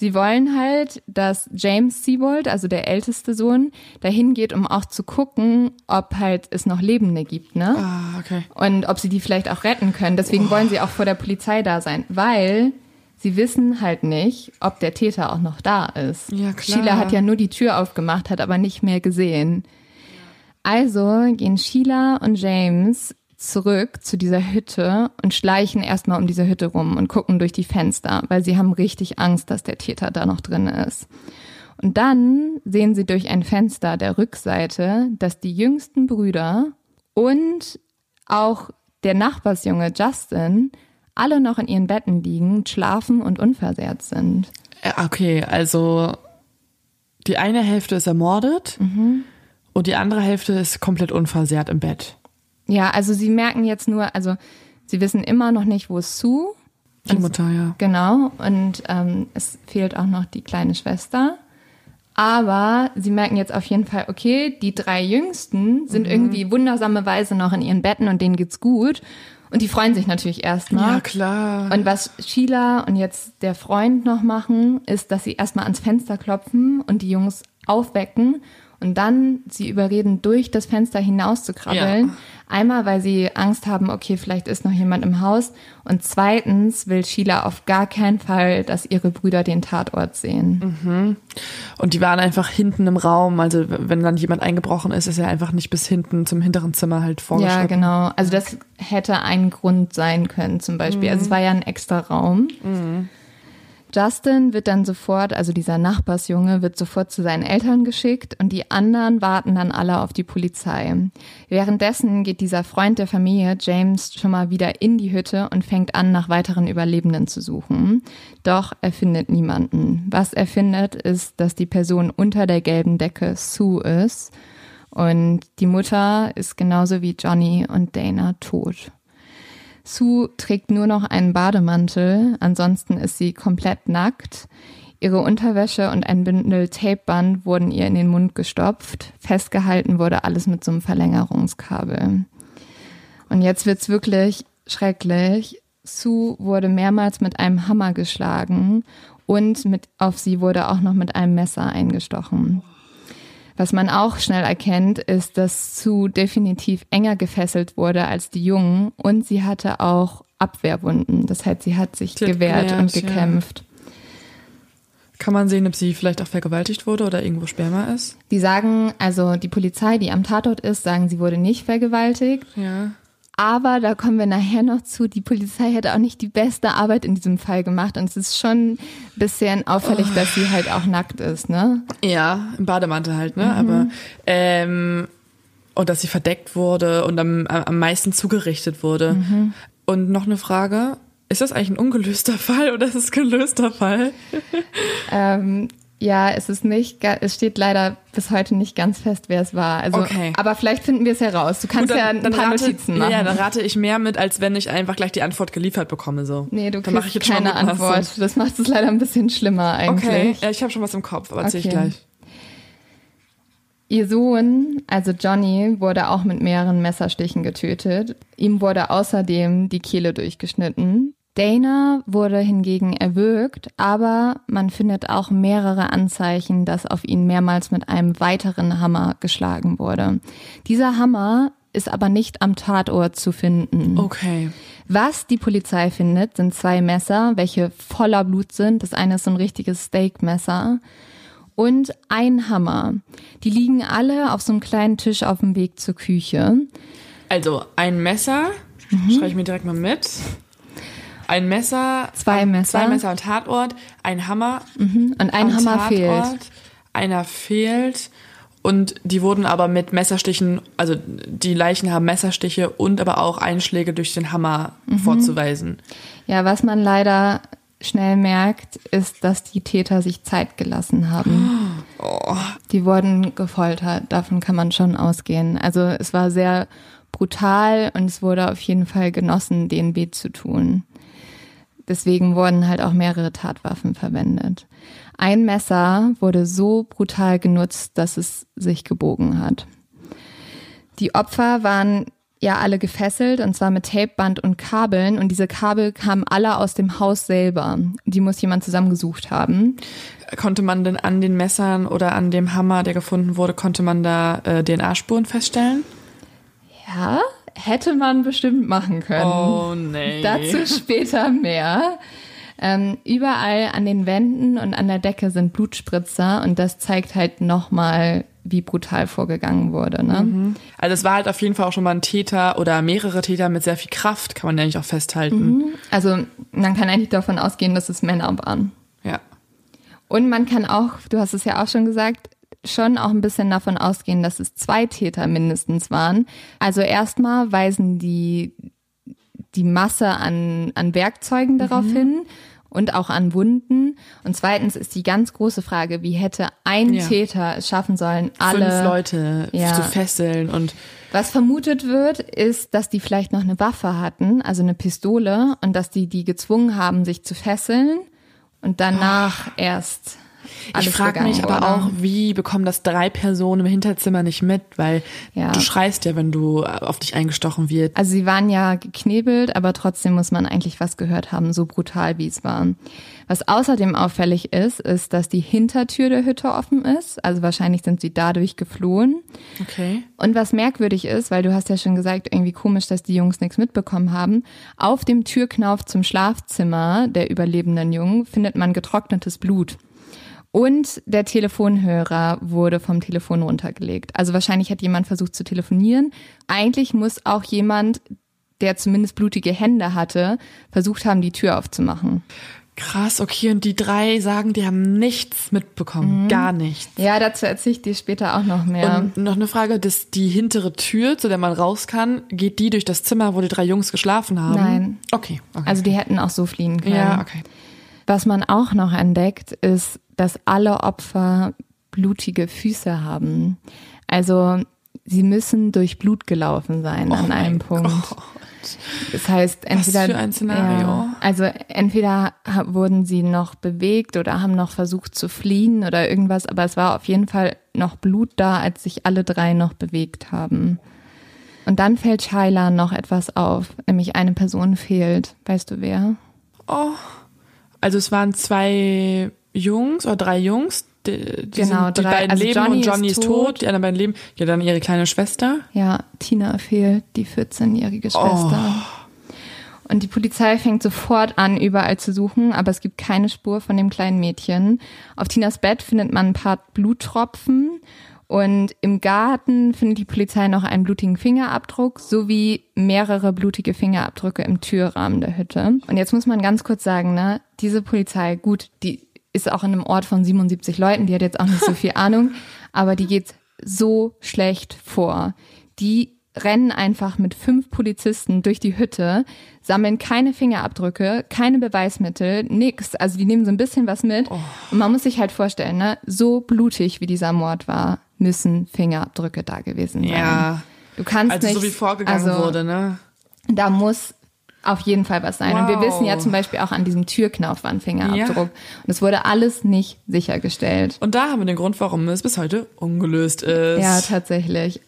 Sie wollen halt, dass James Seabold, also der älteste Sohn, dahin geht, um auch zu gucken, ob halt es noch Lebende gibt, ne? Ah, okay. Und ob sie die vielleicht auch retten können. Deswegen oh. wollen sie auch vor der Polizei da sein, weil sie wissen halt nicht, ob der Täter auch noch da ist. Ja, klar. Sheila hat ja nur die Tür aufgemacht, hat aber nicht mehr gesehen. Also gehen Sheila und James zurück zu dieser Hütte und schleichen erstmal um diese Hütte rum und gucken durch die Fenster, weil sie haben richtig Angst, dass der Täter da noch drin ist. Und dann sehen sie durch ein Fenster der Rückseite, dass die jüngsten Brüder und auch der Nachbarsjunge Justin alle noch in ihren Betten liegen, schlafen und unversehrt sind. Äh, okay, also die eine Hälfte ist ermordet mhm. und die andere Hälfte ist komplett unversehrt im Bett. Ja, also sie merken jetzt nur, also sie wissen immer noch nicht, wo es zu. Die Mutter, ja. Genau. Und ähm, es fehlt auch noch die kleine Schwester. Aber sie merken jetzt auf jeden Fall, okay, die drei Jüngsten sind mhm. irgendwie wundersame Weise noch in ihren Betten und denen geht's gut. Und die freuen sich natürlich erstmal. Ja, klar. Und was Sheila und jetzt der Freund noch machen, ist, dass sie erstmal ans Fenster klopfen und die Jungs aufwecken und dann sie überreden, durch das Fenster hinaus zu krabbeln. Ja. Einmal, weil sie Angst haben, okay, vielleicht ist noch jemand im Haus. Und zweitens will Sheila auf gar keinen Fall, dass ihre Brüder den Tatort sehen. Mhm. Und die waren einfach hinten im Raum. Also wenn dann jemand eingebrochen ist, ist er einfach nicht bis hinten zum hinteren Zimmer halt vorgeschritten. Ja, genau. Also das hätte ein Grund sein können zum Beispiel. Mhm. Also es war ja ein extra Raum. Mhm. Justin wird dann sofort, also dieser Nachbarsjunge, wird sofort zu seinen Eltern geschickt und die anderen warten dann alle auf die Polizei. Währenddessen geht dieser Freund der Familie, James, schon mal wieder in die Hütte und fängt an, nach weiteren Überlebenden zu suchen. Doch er findet niemanden. Was er findet, ist, dass die Person unter der gelben Decke Sue ist und die Mutter ist genauso wie Johnny und Dana tot. Sue trägt nur noch einen Bademantel, ansonsten ist sie komplett nackt. Ihre Unterwäsche und ein Bündel Tapeband wurden ihr in den Mund gestopft. Festgehalten wurde alles mit so einem Verlängerungskabel. Und jetzt wird's wirklich schrecklich. Sue wurde mehrmals mit einem Hammer geschlagen und mit, auf sie wurde auch noch mit einem Messer eingestochen. Was man auch schnell erkennt, ist, dass Sue definitiv enger gefesselt wurde als die Jungen und sie hatte auch Abwehrwunden. Das heißt, sie hat sich gewehrt, gewehrt, und gekämpft. Kann man sehen, ob sie vielleicht auch vergewaltigt wurde oder irgendwo Sperma ist? Die sagen, also die Polizei, die am Tatort ist, sagen, sie wurde nicht vergewaltigt. Ja. Aber da kommen wir nachher noch zu. Die Polizei hätte auch nicht die beste Arbeit in diesem Fall gemacht. Und es ist schon ein bisschen auffällig, oh. dass sie halt auch nackt ist, ne? Ja, im Bademantel halt, ne? Mhm. Aber ähm, und dass sie verdeckt wurde und am, am meisten zugerichtet wurde. Mhm. Und noch eine Frage. Ist das eigentlich ein ungelöster Fall oder ist es ein gelöster Fall? ähm, ja, es ist nicht, es steht leider bis heute nicht ganz fest, wer es war. Also, okay. aber vielleicht finden wir es heraus. Du kannst Gut, dann, ja ein paar rate, Notizen machen. Ja, dann rate ich mehr mit, als wenn ich einfach gleich die Antwort geliefert bekomme. So. Nee, du dann kriegst ich keine Antwort. Das macht es leider ein bisschen schlimmer eigentlich. Okay, ja, ich habe schon was im Kopf, aber erzähl okay. ich gleich. Ihr Sohn, also Johnny, wurde auch mit mehreren Messerstichen getötet. Ihm wurde außerdem die Kehle durchgeschnitten. Dana wurde hingegen erwürgt, aber man findet auch mehrere Anzeichen, dass auf ihn mehrmals mit einem weiteren Hammer geschlagen wurde. Dieser Hammer ist aber nicht am Tatort zu finden. Okay. Was die Polizei findet, sind zwei Messer, welche voller Blut sind. Das eine ist so ein richtiges Steakmesser und ein Hammer. Die liegen alle auf so einem kleinen Tisch auf dem Weg zur Küche. Also ein Messer, mhm. schreibe ich mir direkt mal mit. Ein Messer, zwei Messer, zwei Messer am Tatort, ein Hammer mhm. und ein Hammer Tatort, fehlt. Einer fehlt und die wurden aber mit Messerstichen, also die Leichen haben Messerstiche und aber auch Einschläge durch den Hammer mhm. vorzuweisen. Ja, was man leider schnell merkt, ist, dass die Täter sich Zeit gelassen haben. Oh. Die wurden gefoltert, davon kann man schon ausgehen. Also es war sehr brutal und es wurde auf jeden Fall genossen, den weh zu tun. Deswegen wurden halt auch mehrere Tatwaffen verwendet. Ein Messer wurde so brutal genutzt, dass es sich gebogen hat. Die Opfer waren ja alle gefesselt und zwar mit Tapeband und Kabeln und diese Kabel kamen alle aus dem Haus selber. Die muss jemand zusammengesucht haben. Konnte man denn an den Messern oder an dem Hammer, der gefunden wurde, konnte man da äh, DNA-Spuren feststellen? Ja, hätte man bestimmt machen können. Oh nee. Dazu später mehr. Ähm, überall an den Wänden und an der Decke sind Blutspritzer und das zeigt halt nochmal, wie brutal vorgegangen wurde. Ne? Mhm. Also es war halt auf jeden Fall auch schon mal ein Täter oder mehrere Täter mit sehr viel Kraft, kann man eigentlich auch festhalten. Mhm. Also man kann eigentlich davon ausgehen, dass es Männer waren. Ja. Und man kann auch, du hast es ja auch schon gesagt, schon auch ein bisschen davon ausgehen, dass es zwei Täter mindestens waren. Also erstmal weisen die die Masse an, an Werkzeugen mhm. darauf hin und auch an Wunden. Und zweitens ist die ganz große Frage, wie hätte ein ja. Täter es schaffen sollen, alle Fünf Leute ja. zu fesseln und was vermutet wird, ist, dass die vielleicht noch eine Waffe hatten, also eine Pistole, und dass die die gezwungen haben, sich zu fesseln und danach oh. erst ich frage mich aber oder? auch, wie bekommen das drei Personen im Hinterzimmer nicht mit? Weil ja. du schreist ja, wenn du auf dich eingestochen wird. Also sie waren ja geknebelt, aber trotzdem muss man eigentlich was gehört haben, so brutal wie es war. Was außerdem auffällig ist, ist, dass die Hintertür der Hütte offen ist. Also wahrscheinlich sind sie dadurch geflohen. Okay. Und was merkwürdig ist, weil du hast ja schon gesagt, irgendwie komisch, dass die Jungs nichts mitbekommen haben. Auf dem Türknauf zum Schlafzimmer der überlebenden Jungen findet man getrocknetes Blut. Und der Telefonhörer wurde vom Telefon runtergelegt. Also wahrscheinlich hat jemand versucht zu telefonieren. Eigentlich muss auch jemand, der zumindest blutige Hände hatte, versucht haben, die Tür aufzumachen. Krass, okay. Und die drei sagen, die haben nichts mitbekommen. Mhm. Gar nichts. Ja, dazu erzähle ich dir später auch noch mehr. Und noch eine Frage, dass die hintere Tür, zu der man raus kann, geht die durch das Zimmer, wo die drei Jungs geschlafen haben? Nein. Okay. okay. Also die hätten auch so fliehen können. Ja, okay. Was man auch noch entdeckt, ist, dass alle Opfer blutige Füße haben. Also sie müssen durch Blut gelaufen sein oh an einem Punkt. Gott. Das heißt, entweder Was für ein Szenario. Ja, also entweder wurden sie noch bewegt oder haben noch versucht zu fliehen oder irgendwas, aber es war auf jeden Fall noch Blut da, als sich alle drei noch bewegt haben. Und dann fällt Shaila noch etwas auf, nämlich eine Person fehlt. Weißt du wer? Oh. Also es waren zwei Jungs oder drei Jungs. Die, die genau, sind, die drei, beiden also leben Johnny und Johnny ist tot. tot. Die anderen beiden leben. Ja, dann ihre kleine Schwester. Ja, Tina fehlt, die 14-jährige Schwester. Oh. Und die Polizei fängt sofort an, überall zu suchen, aber es gibt keine Spur von dem kleinen Mädchen. Auf Tinas Bett findet man ein paar Bluttropfen und im Garten findet die Polizei noch einen blutigen Fingerabdruck sowie mehrere blutige Fingerabdrücke im Türrahmen der Hütte. Und jetzt muss man ganz kurz sagen, ne, diese Polizei, gut, die ist auch in einem Ort von 77 Leuten, die hat jetzt auch nicht so viel Ahnung, aber die geht so schlecht vor. Die rennen einfach mit fünf Polizisten durch die Hütte, sammeln keine Fingerabdrücke, keine Beweismittel, nix. Also die nehmen so ein bisschen was mit. Oh. Und man muss sich halt vorstellen, ne, so blutig wie dieser Mord war, müssen Fingerabdrücke da gewesen sein. Ja. Du kannst also nicht. so wie vorgegangen also, wurde, ne? Da muss auf jeden Fall was sein. Wow. Und wir wissen ja zum Beispiel auch an diesem Türknauf war ein Fingerabdruck. Ja. Und es wurde alles nicht sichergestellt. Und da haben wir den Grund, warum es bis heute ungelöst ist. Ja, tatsächlich.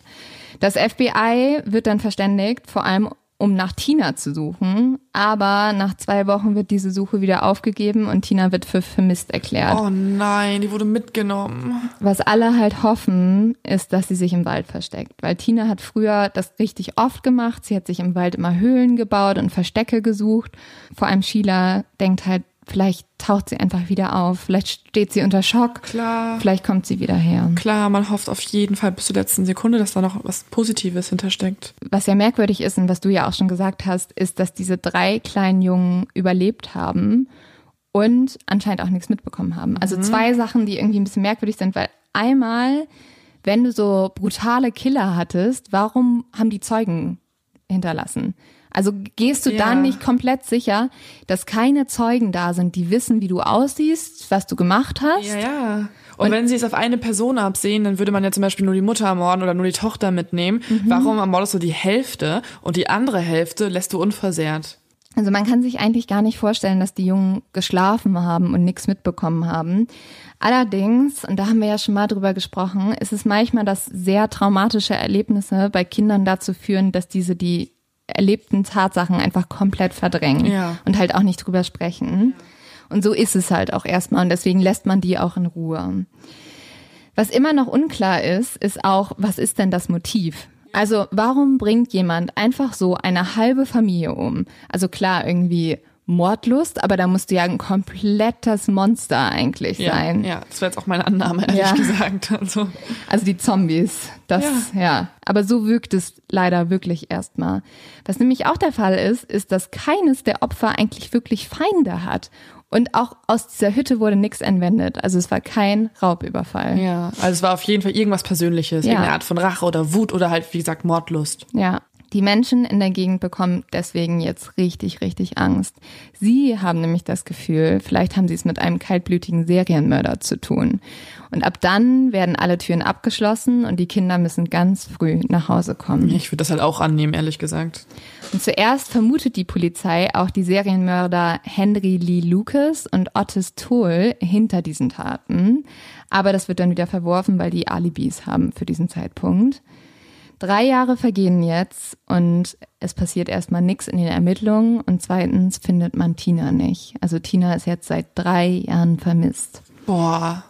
Das FBI wird dann verständigt, vor allem um nach Tina zu suchen. Aber nach zwei Wochen wird diese Suche wieder aufgegeben und Tina wird für vermisst erklärt. Oh nein, die wurde mitgenommen. Was alle halt hoffen, ist, dass sie sich im Wald versteckt. Weil Tina hat früher das richtig oft gemacht. Sie hat sich im Wald immer Höhlen gebaut und Verstecke gesucht. Vor allem Sheila denkt halt, Vielleicht taucht sie einfach wieder auf. Vielleicht steht sie unter Schock. Klar. Vielleicht kommt sie wieder her. Klar, man hofft auf jeden Fall bis zur letzten Sekunde, dass da noch was Positives hintersteckt. Was ja merkwürdig ist und was du ja auch schon gesagt hast, ist, dass diese drei kleinen Jungen überlebt haben und anscheinend auch nichts mitbekommen haben. Also mhm. zwei Sachen, die irgendwie ein bisschen merkwürdig sind, weil einmal, wenn du so brutale Killer hattest, warum haben die Zeugen hinterlassen? Also gehst du ja. dann nicht komplett sicher, dass keine Zeugen da sind, die wissen, wie du aussiehst, was du gemacht hast? Ja, ja. Und, und wenn sie es auf eine Person absehen, dann würde man ja zum Beispiel nur die Mutter ermorden oder nur die Tochter mitnehmen. Mhm. Warum ermordest du die Hälfte und die andere Hälfte lässt du unversehrt? Also man kann sich eigentlich gar nicht vorstellen, dass die Jungen geschlafen haben und nichts mitbekommen haben. Allerdings, und da haben wir ja schon mal drüber gesprochen, ist es manchmal, dass sehr traumatische Erlebnisse bei Kindern dazu führen, dass diese die erlebten Tatsachen einfach komplett verdrängen ja. und halt auch nicht drüber sprechen. Und so ist es halt auch erstmal und deswegen lässt man die auch in Ruhe. Was immer noch unklar ist, ist auch, was ist denn das Motiv? Also warum bringt jemand einfach so eine halbe Familie um? Also klar, irgendwie Mordlust, aber da musst du ja ein komplettes Monster eigentlich sein. Ja, das wäre jetzt auch meine Annahme, ehrlich ja. gesagt. Also. also die Zombies, das, ja. ja. Aber so wirkt es leider wirklich erstmal. Was nämlich auch der Fall ist, ist, dass keines der Opfer eigentlich wirklich Feinde hat. Und auch aus dieser Hütte wurde nichts entwendet. Also es war kein Raubüberfall. Ja, also es war auf jeden Fall irgendwas Persönliches, ja. irgendeine Art von Rache oder Wut oder halt, wie gesagt, Mordlust. Ja, die Menschen in der Gegend bekommen deswegen jetzt richtig, richtig Angst. Sie haben nämlich das Gefühl, vielleicht haben sie es mit einem kaltblütigen Serienmörder zu tun. Und ab dann werden alle Türen abgeschlossen und die Kinder müssen ganz früh nach Hause kommen. Ich würde das halt auch annehmen, ehrlich gesagt. Und zuerst vermutet die Polizei auch die Serienmörder Henry Lee Lucas und Otis Toll hinter diesen Taten. Aber das wird dann wieder verworfen, weil die Alibis haben für diesen Zeitpunkt. Drei Jahre vergehen jetzt und es passiert erstmal nichts in den Ermittlungen und zweitens findet man Tina nicht. Also Tina ist jetzt seit drei Jahren vermisst. Boah.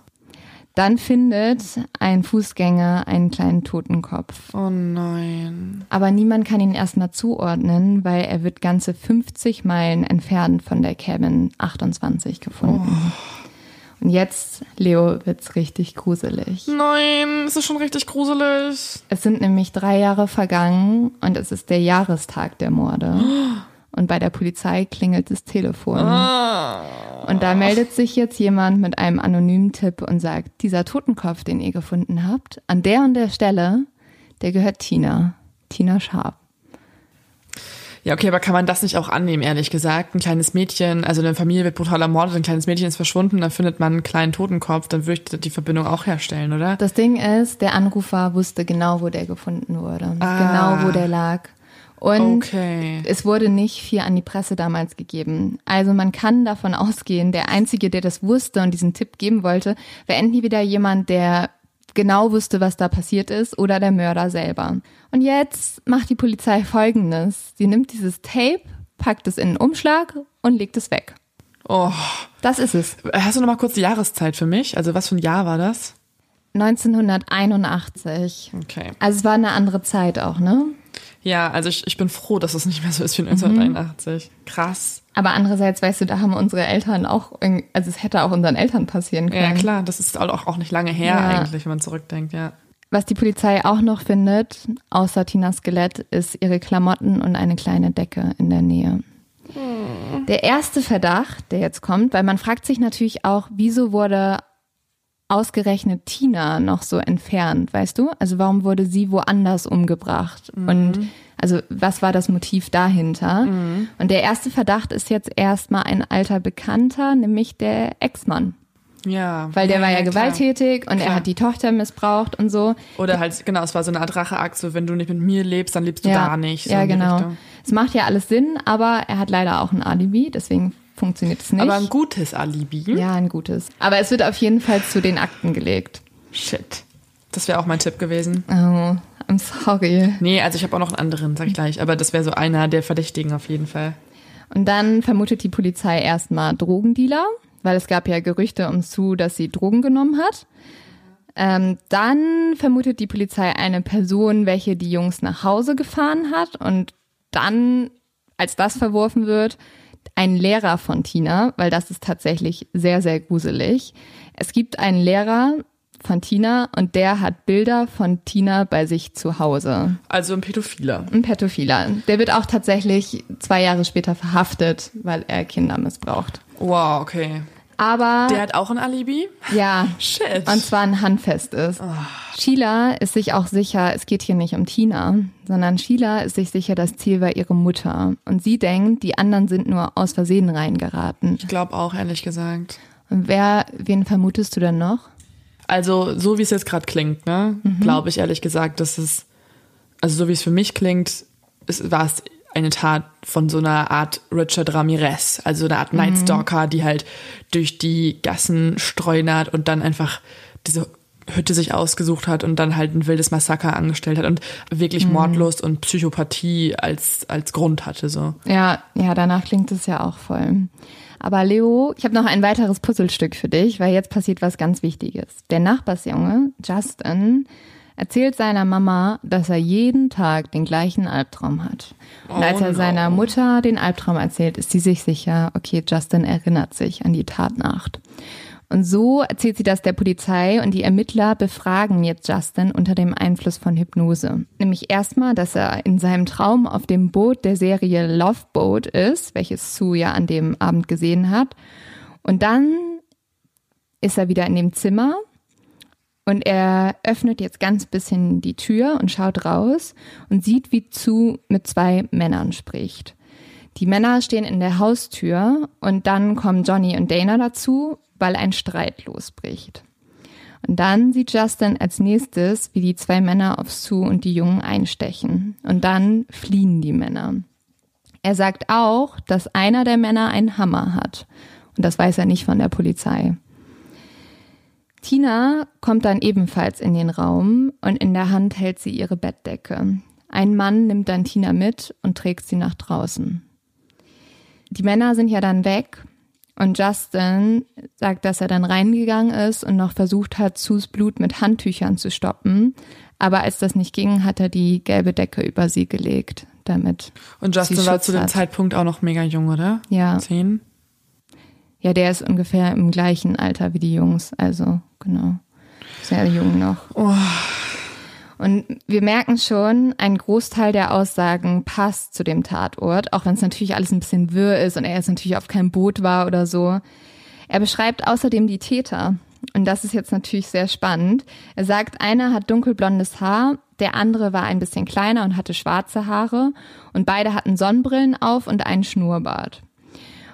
Dann findet ein Fußgänger einen kleinen Totenkopf. Oh nein. Aber niemand kann ihn erstmal zuordnen, weil er wird ganze 50 Meilen entfernt von der Cabin 28 gefunden. Oh. Und jetzt, Leo, wird's richtig gruselig. Nein, es ist schon richtig gruselig. Es sind nämlich drei Jahre vergangen und es ist der Jahrestag der Morde. Und bei der Polizei klingelt das Telefon. Ah. Und da meldet sich jetzt jemand mit einem anonymen Tipp und sagt, dieser Totenkopf, den ihr gefunden habt, an der und der Stelle, der gehört Tina. Tina Sharp. Ja, okay, aber kann man das nicht auch annehmen, ehrlich gesagt? Ein kleines Mädchen, also eine Familie wird brutal ermordet, ein kleines Mädchen ist verschwunden, dann findet man einen kleinen Totenkopf, dann würde ich die Verbindung auch herstellen, oder? Das Ding ist, der Anrufer wusste genau, wo der gefunden wurde. Ah. Genau, wo der lag. Und okay. es wurde nicht viel an die Presse damals gegeben. Also man kann davon ausgehen, der Einzige, der das wusste und diesen Tipp geben wollte, war entweder jemand, der genau wusste, was da passiert ist, oder der Mörder selber. Und jetzt macht die Polizei Folgendes. Sie nimmt dieses Tape, packt es in einen Umschlag und legt es weg. Oh. Das ist es. Hast du noch mal kurz die Jahreszeit für mich? Also was für ein Jahr war das? 1981. Okay. Also es war eine andere Zeit auch, ne? Ja, also ich, ich bin froh, dass es nicht mehr so ist wie 1981. Mhm. Krass. Krass. Aber nicht mehr so ist wie 1981. Krass. Aber andererseits, weißt du, da haben unsere Eltern auch, also es hätte auch unseren Eltern passieren können. Ja, klar, das ist auch, auch nicht lange her ja. eigentlich, wenn man zurückdenkt, ja. Was die Polizei auch noch findet, außer Tinas Skelett, ist ihre Klamotten und eine kleine Decke in der Nähe. Hm. Der erste Verdacht, der jetzt kommt, weil man fragt sich natürlich auch, wieso wurde ausgerechnet Tina noch so entfernt, weißt du? Also warum wurde sie woanders umgebracht? Mhm. Und also was war das Motiv dahinter? Mhm. Und der erste Verdacht ist jetzt erstmal ein alter Bekannter, nämlich der Ex-Mann. Ja. Weil der ja, war ja, ja gewalttätig und klar. er hat die Tochter missbraucht und so. Oder halt, genau, es war so eine Art Racheakt, so wenn du nicht mit mir lebst, dann lebst du ja, da nicht. So ja, genau. Es macht ja alles Sinn, aber er hat leider auch ein Alibi, deswegen funktioniert es nicht. Aber ein gutes Alibi. Ja, ein gutes. Aber es wird auf jeden Fall zu den Akten gelegt. Shit. Das wäre auch mein Tipp gewesen. Oh, I'm sorry. Nee, also ich habe auch noch einen anderen, sag ich gleich. Aber das wäre so einer der Verdächtigen auf jeden Fall. Und dann vermutet die Polizei erstmal Drogendealer, weil es gab ja Gerüchte um Sue, dass sie Drogen genommen hat. Ähm, dann vermutet die Polizei eine Person, welche die Jungs nach Hause gefahren hat. Und dann, als das verworfen wird, ein Lehrer von Tina, weil das ist tatsächlich sehr, sehr gruselig. Es gibt einen Lehrer von Tina und der hat Bilder von Tina bei sich zu Hause. Also ein Pädophiler. Ein Pädophiler. Der wird auch tatsächlich zwei Jahre später verhaftet, weil er Kinder missbraucht. Wow, okay. Aber. Der hat auch ein Alibi? Ja. Shit. Und zwar ein handfestes. Oh. Sheila ist sich auch sicher, es geht hier nicht um Tina, sondern Sheila ist sich sicher, das Ziel war ihre Mutter. Und sie denkt, die anderen sind nur aus Versehen reingeraten. Ich glaube auch, ehrlich gesagt. Und wer, wen vermutest du denn noch? Also, so wie es jetzt gerade klingt, ne, mhm. glaube ich ehrlich gesagt, dass es, also so wie es für mich klingt, war es eine Tat von so einer Art Richard Ramirez, also eine Art Night Stalker, die halt durch die Gassen streunert und dann einfach diese Hütte sich ausgesucht hat und dann halt ein wildes Massaker angestellt hat und wirklich mhm. Mordlust und Psychopathie als, als Grund hatte, so. Ja, ja, danach klingt es ja auch voll. Aber Leo, ich habe noch ein weiteres Puzzlestück für dich, weil jetzt passiert was ganz Wichtiges. Der Nachbarsjunge, Justin, erzählt seiner Mama, dass er jeden Tag den gleichen Albtraum hat. Und als er oh seiner Mutter den Albtraum erzählt, ist sie sich sicher, okay, Justin erinnert sich an die Tatnacht. Und so erzählt sie das der Polizei und die Ermittler befragen jetzt Justin unter dem Einfluss von Hypnose. Nämlich erstmal, dass er in seinem Traum auf dem Boot der Serie Love Boat ist, welches Sue ja an dem Abend gesehen hat. Und dann ist er wieder in dem Zimmer und er öffnet jetzt ganz bisschen die Tür und schaut raus und sieht, wie Zu mit zwei Männern spricht. Die Männer stehen in der Haustür und dann kommen Johnny und Dana dazu, weil ein Streit losbricht. Und dann sieht Justin als nächstes, wie die zwei Männer auf Sue und die Jungen einstechen. Und dann fliehen die Männer. Er sagt auch, dass einer der Männer einen Hammer hat. Und das weiß er nicht von der Polizei. Tina kommt dann ebenfalls in den Raum und in der Hand hält sie ihre Bettdecke. Ein Mann nimmt dann Tina mit und trägt sie nach draußen. Die Männer sind ja dann weg und Justin sagt, dass er dann reingegangen ist und noch versucht hat, Sus Blut mit Handtüchern zu stoppen. Aber als das nicht ging, hat er die gelbe Decke über sie gelegt, damit. Und Justin war zu dem hat. Zeitpunkt auch noch mega jung, oder? Ja. Zehn? Ja, der ist ungefähr im gleichen Alter wie die Jungs, also genau. Sehr jung noch. Oh. Und wir merken schon, ein Großteil der Aussagen passt zu dem Tatort, auch wenn es natürlich alles ein bisschen wirr ist und er jetzt natürlich auf keinem Boot war oder so. Er beschreibt außerdem die Täter. Und das ist jetzt natürlich sehr spannend. Er sagt, einer hat dunkelblondes Haar, der andere war ein bisschen kleiner und hatte schwarze Haare und beide hatten Sonnenbrillen auf und einen Schnurrbart.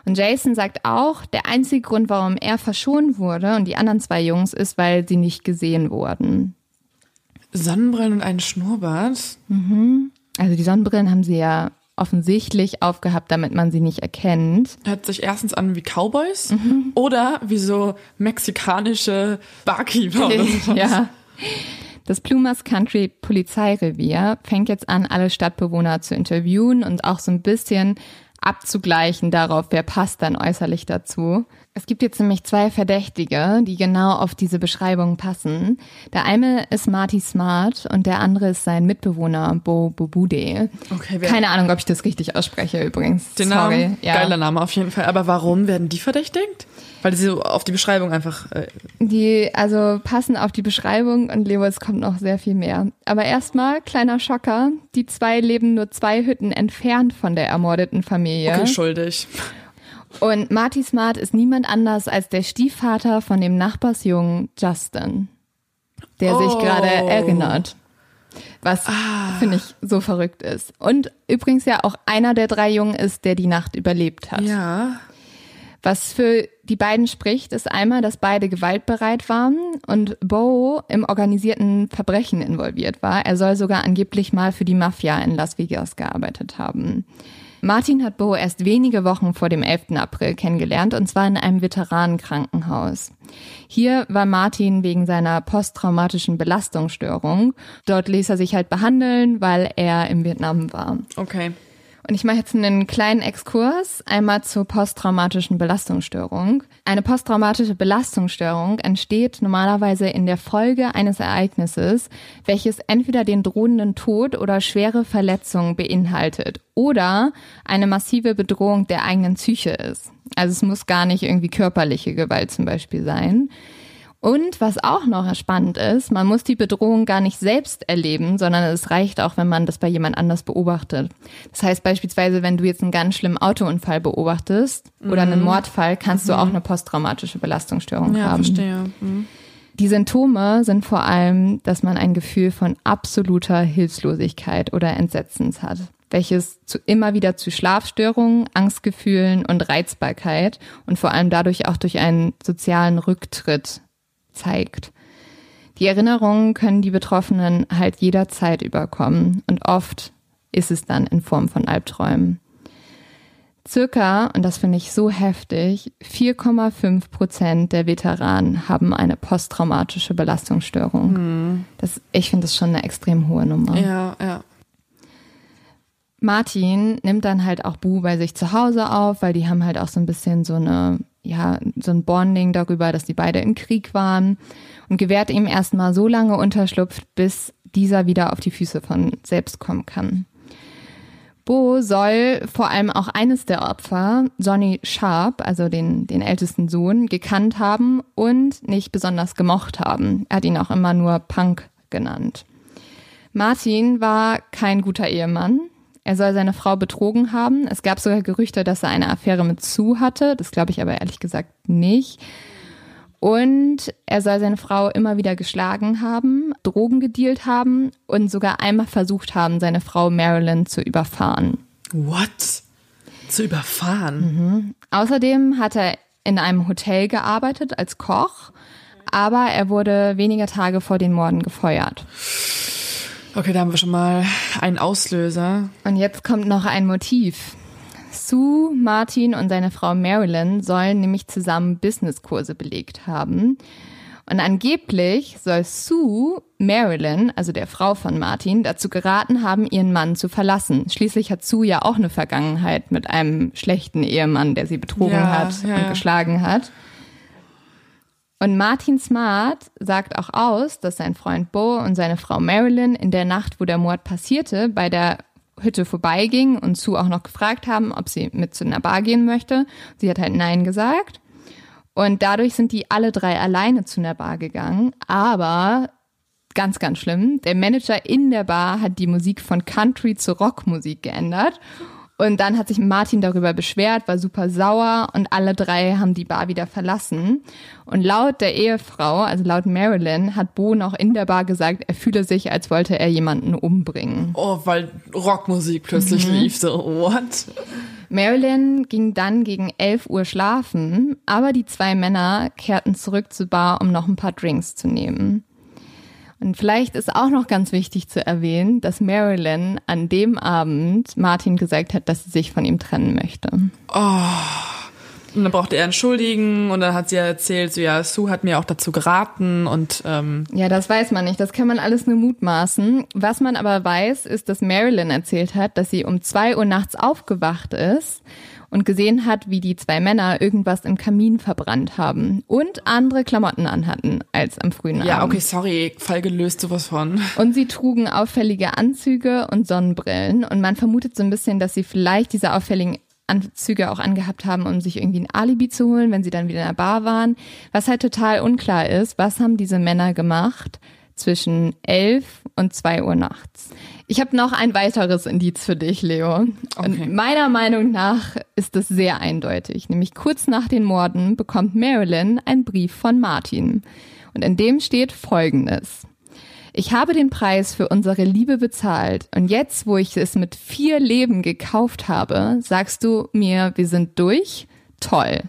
Und Jason sagt auch, der einzige Grund, warum er verschont wurde und die anderen zwei Jungs, ist, weil sie nicht gesehen wurden. Sonnenbrillen und einen Schnurrbart? Mhm. Also die Sonnenbrillen haben sie ja offensichtlich aufgehabt, damit man sie nicht erkennt. Hört sich erstens an wie Cowboys mhm. oder wie so mexikanische Barkeeper oder sowas. Ja. Das Plumas Country Polizeirevier fängt jetzt an, alle Stadtbewohner zu interviewen und auch so ein bisschen abzugleichen darauf, wer passt dann äußerlich dazu. Es gibt jetzt nämlich zwei Verdächtige, die genau auf diese Beschreibung passen. Der eine ist Marty Smart und der andere ist sein Mitbewohner Bo Bobude. Okay, Keine Ahnung, ob ich das richtig ausspreche übrigens. Den Sorry. Namen, ja. geiler Name auf jeden Fall. Aber warum werden die verdächtigt? Weil sie so auf die Beschreibung einfach. Äh die also passen auf die Beschreibung und Leo, es kommt noch sehr viel mehr. Aber erstmal kleiner Schocker: Die zwei leben nur zwei Hütten entfernt von der ermordeten Familie. Okay, schuldig. Und Marty Smart ist niemand anders als der Stiefvater von dem Nachbarsjungen Justin, der oh. sich gerade erinnert. Was ah. finde ich so verrückt ist. Und übrigens ja auch einer der drei Jungen ist, der die Nacht überlebt hat. Ja. Was für die beiden spricht, ist einmal, dass beide gewaltbereit waren und Bo im organisierten Verbrechen involviert war. Er soll sogar angeblich mal für die Mafia in Las Vegas gearbeitet haben. Martin hat Bo erst wenige Wochen vor dem 11. April kennengelernt und zwar in einem Veteranenkrankenhaus. Hier war Martin wegen seiner posttraumatischen Belastungsstörung. Dort ließ er sich halt behandeln, weil er im Vietnam war. Okay. Und ich mache jetzt einen kleinen Exkurs einmal zur posttraumatischen Belastungsstörung. Eine posttraumatische Belastungsstörung entsteht normalerweise in der Folge eines Ereignisses, welches entweder den drohenden Tod oder schwere Verletzungen beinhaltet oder eine massive Bedrohung der eigenen Psyche ist. Also es muss gar nicht irgendwie körperliche Gewalt zum Beispiel sein. Und was auch noch spannend ist, man muss die Bedrohung gar nicht selbst erleben, sondern es reicht auch, wenn man das bei jemand anders beobachtet. Das heißt beispielsweise, wenn du jetzt einen ganz schlimmen Autounfall beobachtest mhm. oder einen mhm. Mordfall, kannst mhm. du auch eine posttraumatische Belastungsstörung ja, haben. Verstehe. Mhm. Die Symptome sind vor allem, dass man ein Gefühl von absoluter Hilflosigkeit oder Entsetzens hat welches zu, immer wieder zu Schlafstörungen, Angstgefühlen und Reizbarkeit und vor allem dadurch auch durch einen sozialen Rücktritt zeigt. Die Erinnerungen können die Betroffenen halt jederzeit überkommen und oft ist es dann in Form von Albträumen. Circa, und das finde ich so heftig, 4,5 Prozent der Veteranen haben eine posttraumatische Belastungsstörung. Mhm. Das, ich finde das schon eine extrem hohe Nummer. Ja, ja. Martin nimmt dann halt auch Bu bei sich zu Hause auf, weil die haben halt auch so ein bisschen so eine ja, so ein Bonding darüber, dass die beide im Krieg waren und gewährt ihm erstmal so lange Unterschlupf, bis dieser wieder auf die Füße von selbst kommen kann. Bo soll vor allem auch eines der Opfer, Sonny Sharp, also den, den ältesten Sohn, gekannt haben und nicht besonders gemocht haben. Er hat ihn auch immer nur Punk genannt. Martin war kein guter Ehemann. Er soll seine Frau betrogen haben. Es gab sogar Gerüchte, dass er eine Affäre mit Sue hatte. Das glaube ich aber ehrlich gesagt nicht. Und er soll seine Frau immer wieder geschlagen haben, Drogen gedealt haben und sogar einmal versucht haben, seine Frau Marilyn zu überfahren. What? Zu überfahren? Mhm. Außerdem hat er in einem Hotel gearbeitet als Koch, aber er wurde weniger Tage vor den Morden gefeuert. Okay, da haben wir schon mal einen Auslöser. Und jetzt kommt noch ein Motiv. Sue, Martin und seine Frau Marilyn sollen nämlich zusammen Businesskurse belegt haben. Und angeblich soll Sue Marilyn, also der Frau von Martin, dazu geraten haben, ihren Mann zu verlassen. Schließlich hat Sue ja auch eine Vergangenheit mit einem schlechten Ehemann, der sie betrogen ja, hat ja. und geschlagen hat. Und Martin Smart sagt auch aus, dass sein Freund Bo und seine Frau Marilyn in der Nacht, wo der Mord passierte, bei der Hütte vorbeigingen und Sue auch noch gefragt haben, ob sie mit zu einer Bar gehen möchte. Sie hat halt Nein gesagt. Und dadurch sind die alle drei alleine zu einer Bar gegangen. Aber ganz, ganz schlimm, der Manager in der Bar hat die Musik von Country zu Rockmusik geändert. Und dann hat sich Martin darüber beschwert, war super sauer und alle drei haben die Bar wieder verlassen. Und laut der Ehefrau, also laut Marilyn, hat Bo noch in der Bar gesagt, er fühle sich, als wollte er jemanden umbringen. Oh, weil Rockmusik plötzlich mhm. lief, so what? Marilyn ging dann gegen 11 Uhr schlafen, aber die zwei Männer kehrten zurück zur Bar, um noch ein paar Drinks zu nehmen. Und vielleicht ist auch noch ganz wichtig zu erwähnen, dass Marilyn an dem Abend Martin gesagt hat, dass sie sich von ihm trennen möchte. Oh. Und dann brauchte er entschuldigen und dann hat sie ja erzählt, so ja, Sue hat mir auch dazu geraten und ähm Ja, das weiß man nicht. Das kann man alles nur mutmaßen. Was man aber weiß, ist, dass Marilyn erzählt hat, dass sie um zwei Uhr nachts aufgewacht ist und gesehen hat, wie die zwei Männer irgendwas im Kamin verbrannt haben und andere Klamotten anhatten als am frühen Abend. Ja, okay, sorry, Fall gelöst sowas von. Und sie trugen auffällige Anzüge und Sonnenbrillen und man vermutet so ein bisschen, dass sie vielleicht diese auffälligen Anzüge auch angehabt haben, um sich irgendwie ein Alibi zu holen, wenn sie dann wieder in der Bar waren. Was halt total unklar ist, was haben diese Männer gemacht zwischen elf und zwei Uhr nachts? Ich habe noch ein weiteres Indiz für dich, Leo. Okay. Und meiner Meinung nach ist es sehr eindeutig. Nämlich kurz nach den Morden bekommt Marilyn einen Brief von Martin. Und in dem steht Folgendes. Ich habe den Preis für unsere Liebe bezahlt und jetzt, wo ich es mit vier Leben gekauft habe, sagst du mir, wir sind durch? Toll.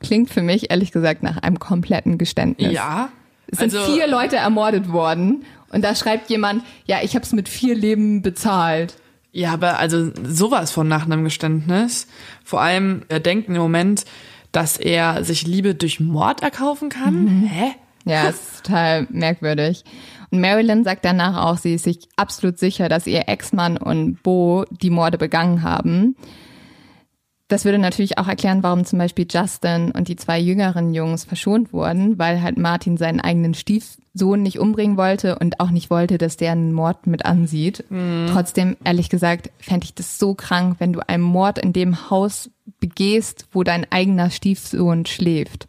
Klingt für mich ehrlich gesagt nach einem kompletten Geständnis. Ja. Es sind also, vier Leute ermordet worden und da schreibt jemand, ja, ich habe es mit vier Leben bezahlt. Ja, aber also sowas von nach einem Geständnis. Vor allem, er denkt im Moment, dass er sich Liebe durch Mord erkaufen kann. Mhm. Hä? Ja, ist total merkwürdig. Und Marilyn sagt danach auch, sie ist sich absolut sicher, dass ihr Ex-Mann und Bo die Morde begangen haben. Das würde natürlich auch erklären, warum zum Beispiel Justin und die zwei jüngeren Jungs verschont wurden, weil halt Martin seinen eigenen Stiefsohn nicht umbringen wollte und auch nicht wollte, dass der einen Mord mit ansieht. Mhm. Trotzdem, ehrlich gesagt, fände ich das so krank, wenn du einen Mord in dem Haus begehst, wo dein eigener Stiefsohn schläft.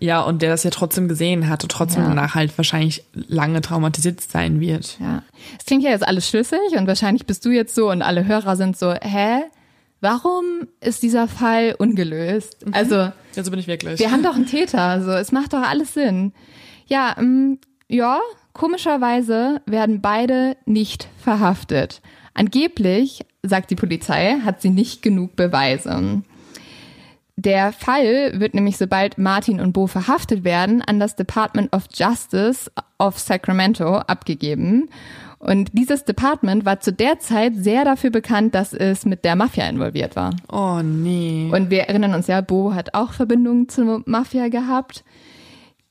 Ja, und der das ja trotzdem gesehen hat und trotzdem ja. danach halt wahrscheinlich lange traumatisiert sein wird. Ja. Es klingt ja jetzt alles schlüssig und wahrscheinlich bist du jetzt so und alle Hörer sind so, hä? Warum ist dieser Fall ungelöst? Mhm. Also, also bin ich wirklich. Wir haben doch einen Täter, so es macht doch alles Sinn. Ja, ähm, ja, komischerweise werden beide nicht verhaftet. Angeblich, sagt die Polizei, hat sie nicht genug Beweise. Der Fall wird nämlich, sobald Martin und Bo verhaftet werden, an das Department of Justice of Sacramento abgegeben. Und dieses Department war zu der Zeit sehr dafür bekannt, dass es mit der Mafia involviert war. Oh nee. Und wir erinnern uns ja, Bo hat auch Verbindungen zur Mafia gehabt.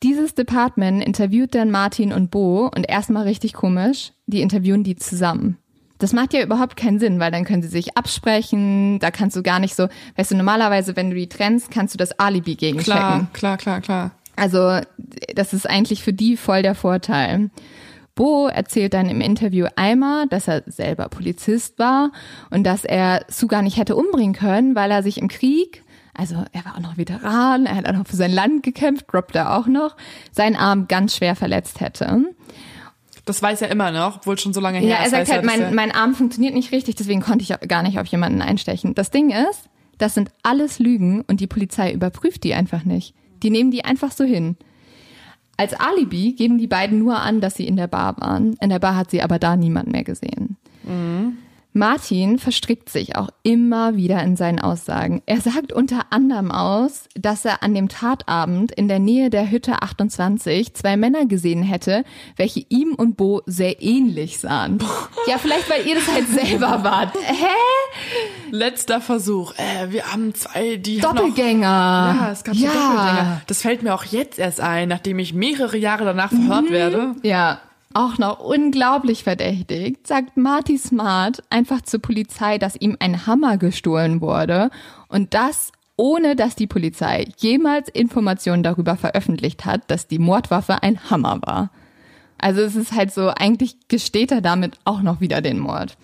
Dieses Department interviewt dann Martin und Bo und erstmal richtig komisch, die interviewen die zusammen. Das macht ja überhaupt keinen Sinn, weil dann können sie sich absprechen, da kannst du gar nicht so, weißt du, normalerweise, wenn du die trennst, kannst du das Alibi gegenchecken. Klar, klar, klar, klar. Also, das ist eigentlich für die voll der Vorteil. Bo erzählt dann im Interview einmal, dass er selber Polizist war und dass er Sue gar nicht hätte umbringen können, weil er sich im Krieg, also er war auch noch Veteran, er hat auch noch für sein Land gekämpft, droppt er auch noch, seinen Arm ganz schwer verletzt hätte. Das weiß er immer noch, obwohl schon so lange her ist. Ja, er sagt halt, mein, mein Arm funktioniert nicht richtig, deswegen konnte ich gar nicht auf jemanden einstechen. Das Ding ist, das sind alles Lügen und die Polizei überprüft die einfach nicht. Die nehmen die einfach so hin. Als Alibi geben die beiden nur an, dass sie in der Bar waren. In der Bar hat sie aber da niemand mehr gesehen. Mhm. Martin verstrickt sich auch immer wieder in seinen Aussagen. Er sagt unter anderem aus, dass er an dem Tatabend in der Nähe der Hütte 28 zwei Männer gesehen hätte, welche ihm und Bo sehr ähnlich sahen. Ja, vielleicht weil ihr das halt selber wart. Hä? Letzter Versuch. Äh, wir haben zwei, die Doppelgänger. Noch, ja, es gab ja. Doppelgänger. Das fällt mir auch jetzt erst ein, nachdem ich mehrere Jahre danach verhört mhm. werde. Ja, auch noch unglaublich verdächtigt, sagt Marty Smart einfach zur Polizei, dass ihm ein Hammer gestohlen wurde und das ohne dass die Polizei jemals Informationen darüber veröffentlicht hat, dass die Mordwaffe ein Hammer war. Also es ist halt so, eigentlich gesteht er damit auch noch wieder den Mord.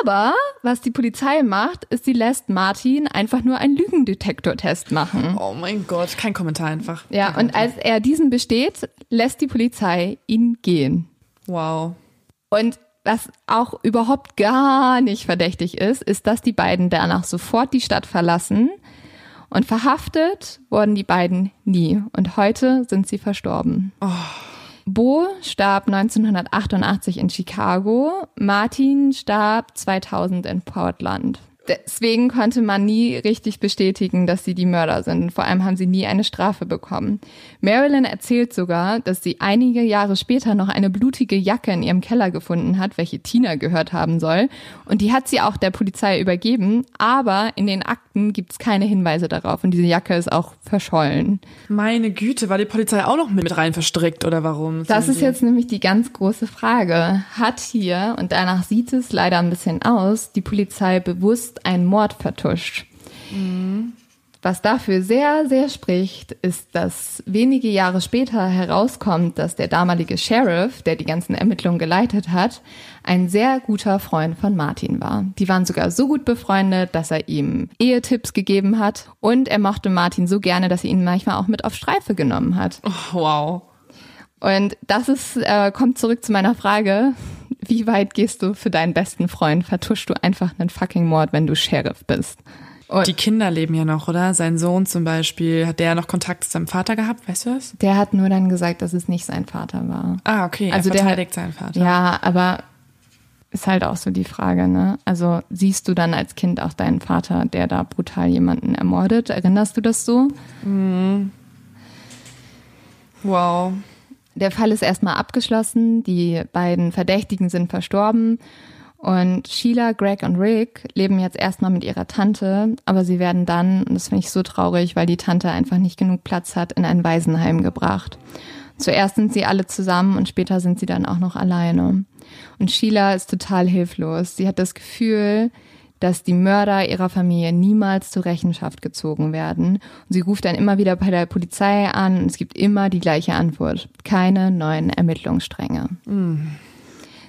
Aber was die Polizei macht, ist, sie lässt Martin einfach nur einen Lügendetektortest machen. Oh mein Gott, kein Kommentar einfach. Ja, und als er diesen besteht, lässt die Polizei ihn gehen. Wow. Und was auch überhaupt gar nicht verdächtig ist, ist, dass die beiden danach sofort die Stadt verlassen. Und verhaftet wurden die beiden nie. Und heute sind sie verstorben. Oh. Bo starb 1988 in Chicago, Martin starb 2000 in Portland. Deswegen konnte man nie richtig bestätigen, dass sie die Mörder sind. Vor allem haben sie nie eine Strafe bekommen. Marilyn erzählt sogar, dass sie einige Jahre später noch eine blutige Jacke in ihrem Keller gefunden hat, welche Tina gehört haben soll. Und die hat sie auch der Polizei übergeben. Aber in den Akten gibt es keine Hinweise darauf. Und diese Jacke ist auch verschollen. Meine Güte, war die Polizei auch noch mit rein verstrickt oder warum? Das ist jetzt nämlich die ganz große Frage. Hat hier, und danach sieht es leider ein bisschen aus, die Polizei bewusst einen Mord vertuscht. Mhm. Was dafür sehr, sehr spricht, ist, dass wenige Jahre später herauskommt, dass der damalige Sheriff, der die ganzen Ermittlungen geleitet hat, ein sehr guter Freund von Martin war. Die waren sogar so gut befreundet, dass er ihm Ehetipps gegeben hat und er mochte Martin so gerne, dass er ihn manchmal auch mit auf Streife genommen hat. Oh, wow. Und das ist, äh, kommt zurück zu meiner Frage, wie weit gehst du für deinen besten Freund? Vertuschst du einfach einen fucking Mord, wenn du Sheriff bist? Und die Kinder leben ja noch, oder? Sein Sohn zum Beispiel, hat der noch Kontakt zu seinem Vater gehabt, weißt du das? Der hat nur dann gesagt, dass es nicht sein Vater war. Ah, okay, also er verteidigt der, seinen Vater. Ja, aber ist halt auch so die Frage, ne? Also siehst du dann als Kind auch deinen Vater, der da brutal jemanden ermordet? Erinnerst du das so? Mhm. Wow. Der Fall ist erstmal abgeschlossen, die beiden Verdächtigen sind verstorben und Sheila, Greg und Rick leben jetzt erstmal mit ihrer Tante, aber sie werden dann, und das finde ich so traurig, weil die Tante einfach nicht genug Platz hat, in ein Waisenheim gebracht. Zuerst sind sie alle zusammen und später sind sie dann auch noch alleine. Und Sheila ist total hilflos. Sie hat das Gefühl, dass die Mörder ihrer Familie niemals zur Rechenschaft gezogen werden. Und sie ruft dann immer wieder bei der Polizei an und es gibt immer die gleiche Antwort. Keine neuen Ermittlungsstränge. Mm.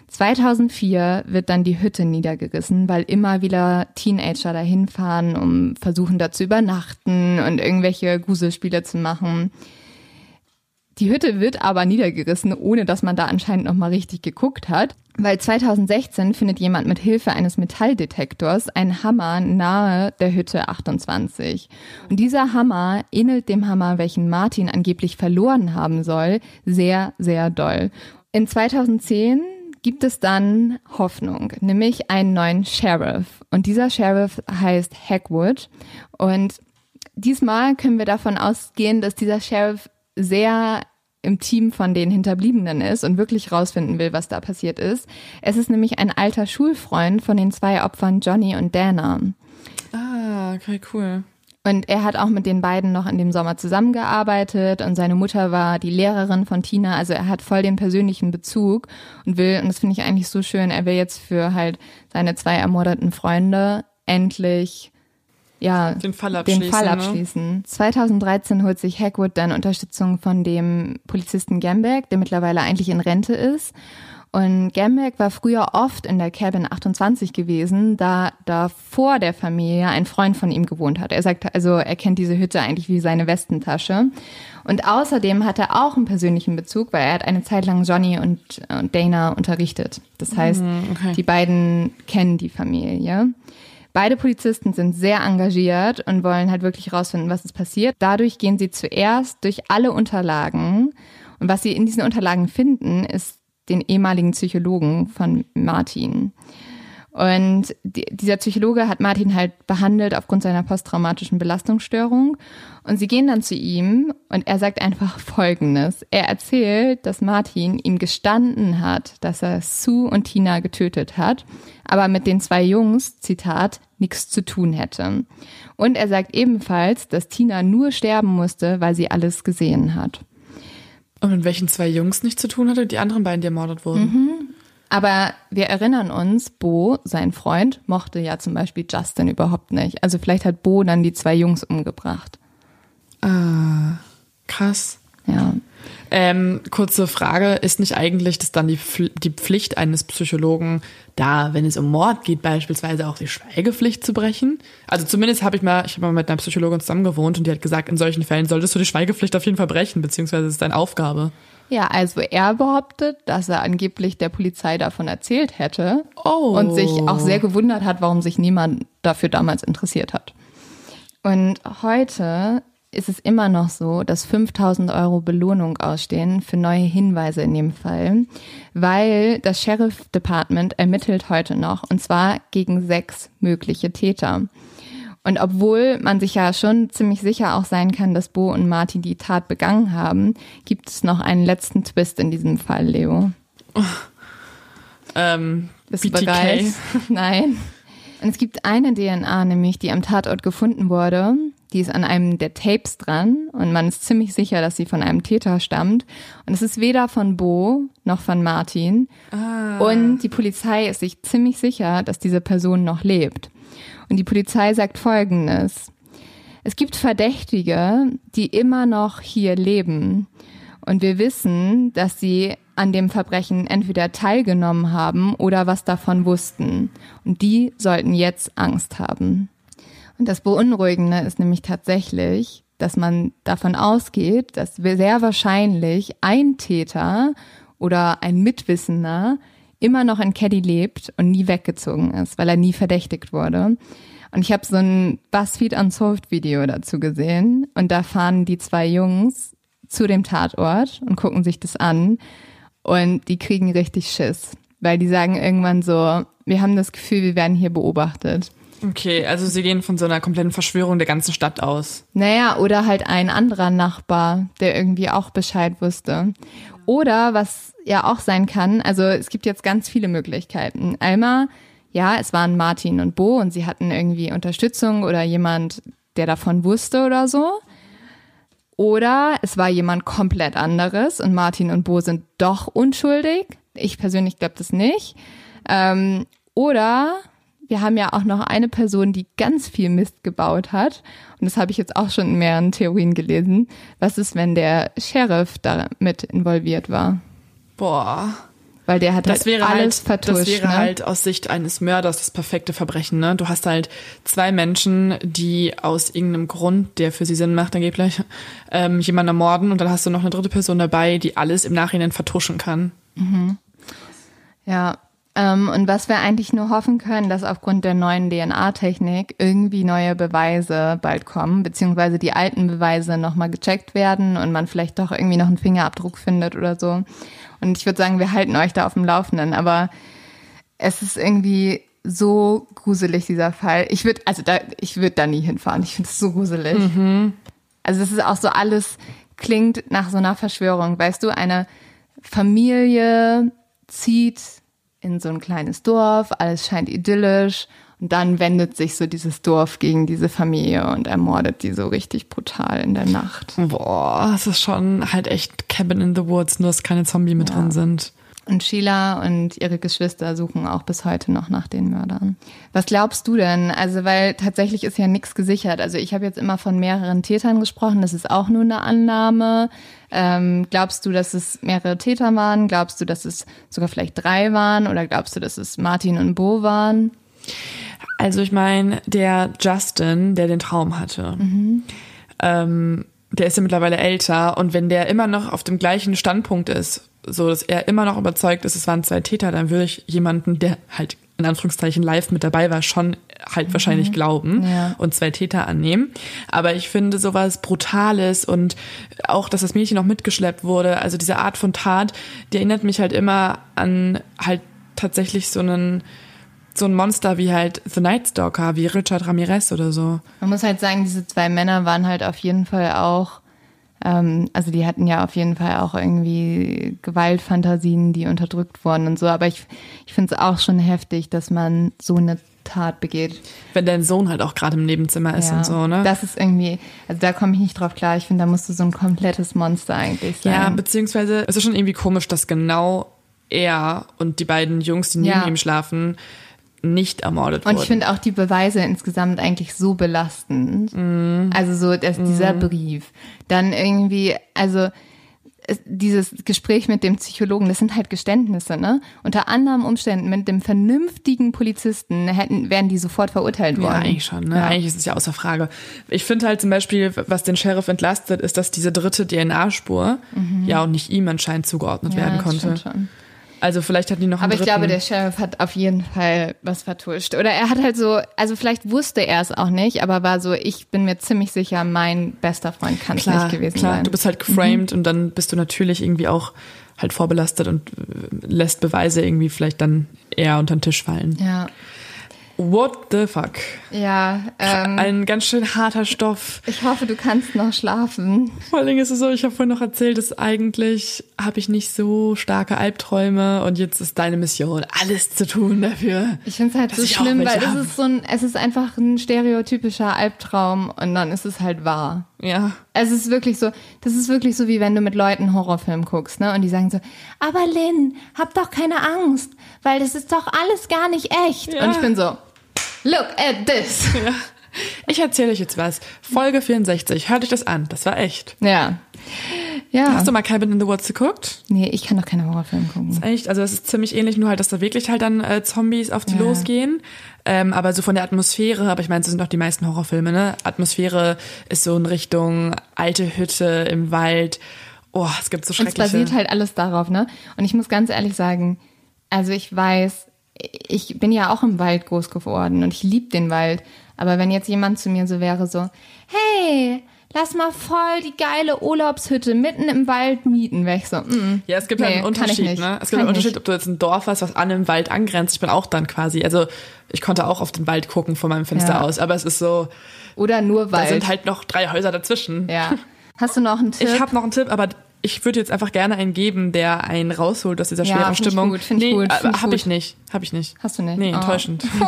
2004 wird dann die Hütte niedergerissen, weil immer wieder Teenager dahin fahren, um versuchen da zu übernachten und irgendwelche Gruselspiele zu machen. Die Hütte wird aber niedergerissen, ohne dass man da anscheinend noch mal richtig geguckt hat, weil 2016 findet jemand mit Hilfe eines Metalldetektors einen Hammer nahe der Hütte 28. Und dieser Hammer ähnelt dem Hammer, welchen Martin angeblich verloren haben soll, sehr, sehr doll. In 2010 gibt es dann Hoffnung, nämlich einen neuen Sheriff. Und dieser Sheriff heißt Hackwood. Und diesmal können wir davon ausgehen, dass dieser Sheriff sehr im Team von den Hinterbliebenen ist und wirklich rausfinden will, was da passiert ist. Es ist nämlich ein alter Schulfreund von den zwei Opfern Johnny und Dana. Ah, okay, cool. Und er hat auch mit den beiden noch in dem Sommer zusammengearbeitet und seine Mutter war die Lehrerin von Tina. Also er hat voll den persönlichen Bezug und will, und das finde ich eigentlich so schön, er will jetzt für halt seine zwei ermordeten Freunde endlich ja, den Fall abschließen. Den Fall ne? abschließen. Ne? 2013 holt sich Hackwood dann Unterstützung von dem Polizisten Gamberg, der mittlerweile eigentlich in Rente ist. Und Gamberg war früher oft in der Cabin 28 gewesen, da da vor der Familie ein Freund von ihm gewohnt hat. Er sagt also, er kennt diese Hütte eigentlich wie seine Westentasche. Und außerdem hat er auch einen persönlichen Bezug, weil er hat eine Zeit lang Johnny und, und Dana unterrichtet. Das heißt, mhm, okay. die beiden kennen die Familie. Beide Polizisten sind sehr engagiert und wollen halt wirklich rausfinden, was ist passiert. Dadurch gehen sie zuerst durch alle Unterlagen. Und was sie in diesen Unterlagen finden, ist den ehemaligen Psychologen von Martin. Und die, dieser Psychologe hat Martin halt behandelt aufgrund seiner posttraumatischen Belastungsstörung. Und sie gehen dann zu ihm und er sagt einfach Folgendes. Er erzählt, dass Martin ihm gestanden hat, dass er Sue und Tina getötet hat, aber mit den zwei Jungs, Zitat, nichts zu tun hätte. Und er sagt ebenfalls, dass Tina nur sterben musste, weil sie alles gesehen hat. Und mit welchen zwei Jungs nichts zu tun hatte, die anderen beiden, die ermordet wurden? Mhm. Aber wir erinnern uns, Bo, sein Freund, mochte ja zum Beispiel Justin überhaupt nicht. Also vielleicht hat Bo dann die zwei Jungs umgebracht. Ah, krass. Ja. Ähm, kurze Frage, ist nicht eigentlich das dann die, die Pflicht eines Psychologen, da, wenn es um Mord geht, beispielsweise auch die Schweigepflicht zu brechen? Also zumindest habe ich mal, ich habe mal mit einer Psychologin zusammen gewohnt und die hat gesagt, in solchen Fällen solltest du die Schweigepflicht auf jeden Fall brechen, beziehungsweise es ist deine Aufgabe. Ja, also er behauptet, dass er angeblich der Polizei davon erzählt hätte oh. und sich auch sehr gewundert hat, warum sich niemand dafür damals interessiert hat. Und heute ist es immer noch so, dass 5000 Euro Belohnung ausstehen für neue Hinweise in dem Fall, weil das Sheriff Department ermittelt heute noch und zwar gegen sechs mögliche Täter. Und obwohl man sich ja schon ziemlich sicher auch sein kann, dass Bo und Martin die Tat begangen haben, gibt es noch einen letzten Twist in diesem Fall, Leo. Oh. Ähm, Bist du bereit? Nein. Und es gibt eine DNA, nämlich die am Tatort gefunden wurde. Die ist an einem der Tapes dran und man ist ziemlich sicher, dass sie von einem Täter stammt. Und es ist weder von Bo noch von Martin. Ah. Und die Polizei ist sich ziemlich sicher, dass diese Person noch lebt. Und die Polizei sagt Folgendes. Es gibt Verdächtige, die immer noch hier leben. Und wir wissen, dass sie an dem Verbrechen entweder teilgenommen haben oder was davon wussten. Und die sollten jetzt Angst haben. Das Beunruhigende ist nämlich tatsächlich, dass man davon ausgeht, dass sehr wahrscheinlich ein Täter oder ein Mitwissender immer noch in Caddy lebt und nie weggezogen ist, weil er nie verdächtigt wurde. Und ich habe so ein BuzzFeed Unsolved Video dazu gesehen und da fahren die zwei Jungs zu dem Tatort und gucken sich das an und die kriegen richtig Schiss, weil die sagen irgendwann so, wir haben das Gefühl, wir werden hier beobachtet. Okay, also sie gehen von so einer kompletten Verschwörung der ganzen Stadt aus. Naja, oder halt ein anderer Nachbar, der irgendwie auch Bescheid wusste. Oder was ja auch sein kann, also es gibt jetzt ganz viele Möglichkeiten. Einmal, ja, es waren Martin und Bo und sie hatten irgendwie Unterstützung oder jemand, der davon wusste oder so. Oder es war jemand komplett anderes und Martin und Bo sind doch unschuldig. Ich persönlich glaube das nicht. Ähm, oder wir haben ja auch noch eine Person, die ganz viel Mist gebaut hat. Und das habe ich jetzt auch schon in mehreren Theorien gelesen. Was ist, wenn der Sheriff damit involviert war? Boah. Weil der hat das halt wäre alles halt, vertuscht. Das wäre ne? halt aus Sicht eines Mörders das perfekte Verbrechen. Ne? Du hast halt zwei Menschen, die aus irgendeinem Grund, der für sie Sinn macht, angeblich, ähm, jemanden ermorden und dann hast du noch eine dritte Person dabei, die alles im Nachhinein vertuschen kann. Mhm. Ja, ähm, und was wir eigentlich nur hoffen können, dass aufgrund der neuen DNA-Technik irgendwie neue Beweise bald kommen, beziehungsweise die alten Beweise nochmal gecheckt werden und man vielleicht doch irgendwie noch einen Fingerabdruck findet oder so. Und ich würde sagen, wir halten euch da auf dem Laufenden. Aber es ist irgendwie so gruselig, dieser Fall. Ich würde, also da, ich würde da nie hinfahren. Ich finde es so gruselig. Mhm. Also es ist auch so alles, klingt nach so einer Verschwörung. Weißt du, eine Familie zieht in so ein kleines Dorf, alles scheint idyllisch und dann wendet sich so dieses Dorf gegen diese Familie und ermordet die so richtig brutal in der Nacht. Boah, es ist schon halt echt Cabin in the Woods, nur dass keine Zombie mit ja. drin sind. Und Sheila und ihre Geschwister suchen auch bis heute noch nach den Mördern. Was glaubst du denn? Also, weil tatsächlich ist ja nichts gesichert. Also ich habe jetzt immer von mehreren Tätern gesprochen. Das ist auch nur eine Annahme. Ähm, glaubst du, dass es mehrere Täter waren? Glaubst du, dass es sogar vielleicht drei waren? Oder glaubst du, dass es Martin und Bo waren? Also ich meine, der Justin, der den Traum hatte, mhm. ähm, der ist ja mittlerweile älter und wenn der immer noch auf dem gleichen Standpunkt ist, so dass er immer noch überzeugt ist, es waren zwei Täter, dann würde ich jemanden, der halt in Anführungszeichen live mit dabei war, schon halt mhm. wahrscheinlich glauben ja. und zwei Täter annehmen. Aber ich finde sowas Brutales und auch, dass das Mädchen noch mitgeschleppt wurde, also diese Art von Tat, die erinnert mich halt immer an halt tatsächlich so einen so ein Monster wie halt The Night Stalker, wie Richard Ramirez oder so. Man muss halt sagen, diese zwei Männer waren halt auf jeden Fall auch, ähm, also die hatten ja auf jeden Fall auch irgendwie Gewaltfantasien, die unterdrückt wurden und so. Aber ich, ich finde es auch schon heftig, dass man so eine Tat begeht. Wenn dein Sohn halt auch gerade im Nebenzimmer ist ja, und so, ne? Das ist irgendwie, also da komme ich nicht drauf klar. Ich finde, da musst du so ein komplettes Monster eigentlich sein. Ja, beziehungsweise es ist schon irgendwie komisch, dass genau er und die beiden Jungs, die neben ja. ihm schlafen, nicht ermordet wurden. Und ich finde auch die Beweise insgesamt eigentlich so belastend. Mm. Also so dass mm. dieser Brief. Dann irgendwie, also dieses Gespräch mit dem Psychologen, das sind halt Geständnisse, ne? Unter anderen Umständen mit dem vernünftigen Polizisten hätten, wären die sofort verurteilt worden. Ja, eigentlich schon, ne? Ja. Eigentlich ist es ja außer Frage. Ich finde halt zum Beispiel, was den Sheriff entlastet, ist, dass diese dritte DNA-Spur mhm. ja auch nicht ihm anscheinend zugeordnet ja, werden konnte. Das Schon. Also vielleicht hat die noch einen Aber ich dritten. glaube, der Sheriff hat auf jeden Fall was vertuscht. Oder er hat halt so, also vielleicht wusste er es auch nicht, aber war so, ich bin mir ziemlich sicher, mein bester Freund kann es nicht gewesen klar, sein. du bist halt geframed und dann bist du natürlich irgendwie auch halt vorbelastet und äh, lässt Beweise irgendwie vielleicht dann eher unter den Tisch fallen. ja, What the fuck? ja. Ähm, Ein ganz schön harter Stoff. ich hoffe, du kannst noch schlafen. Vor allen Dingen ist es so, ich habe vorhin noch erzählt, dass eigentlich habe ich nicht so starke Albträume und jetzt ist deine Mission, alles zu tun dafür. Ich finde es halt so schlimm, weil es ist so ein, es ist einfach ein stereotypischer Albtraum und dann ist es halt wahr. Ja. Es ist wirklich so, das ist wirklich so, wie wenn du mit Leuten Horrorfilm guckst, ne? Und die sagen so, aber Lynn, hab doch keine Angst, weil das ist doch alles gar nicht echt. Ja. Und ich bin so, look at this. Ich erzähle euch jetzt was. Folge 64, hört euch das an, das war echt. Ja. Ja. Hast du mal Cabin in the Woods geguckt? nee, ich kann doch keine Horrorfilme gucken. Echt, also es ist ziemlich ähnlich, nur halt, dass da wirklich halt dann äh, Zombies auf die Ja. losgehen. Ähm, aber so von der Atmosphäre, aber ich meine, das sind auch die meisten Horrorfilme, ne? Atmosphäre ist so in Richtung alte Hütte im Wald. Oh, es gibt so Und es schreckliche... basiert halt alles darauf, ne? Und ich muss ganz ehrlich sagen, also ich weiß, ich bin ja auch im Wald groß geworden und ich liebe den Wald. Aber wenn jetzt jemand zu mir so wäre, so, hey, lass mal voll die geile Urlaubshütte mitten im Wald mieten, wäre ich so, mm, Ja, es gibt nee, halt einen kann ich Unterschied, ne? Es gibt Kann einen Unterschied, ob du jetzt ein Dorf hast, was an einem Wald angrenzt. Ich bin auch dann quasi, also ich konnte auch auf den Wald gucken von meinem Fenster Ja. aus, aber es ist so, Oder nur da Wald. sind halt noch drei Häuser dazwischen. ja. Hast du noch einen Tipp? Ich habe noch einen Tipp, aber ich würde jetzt einfach gerne einen geben, der einen rausholt aus dieser Ja, schweren find ich Stimmung. gut, find ich nee, gut, habe gut. ich nicht, habe ich nicht. Hast du nicht? Nee, Oh. enttäuschend. Oh.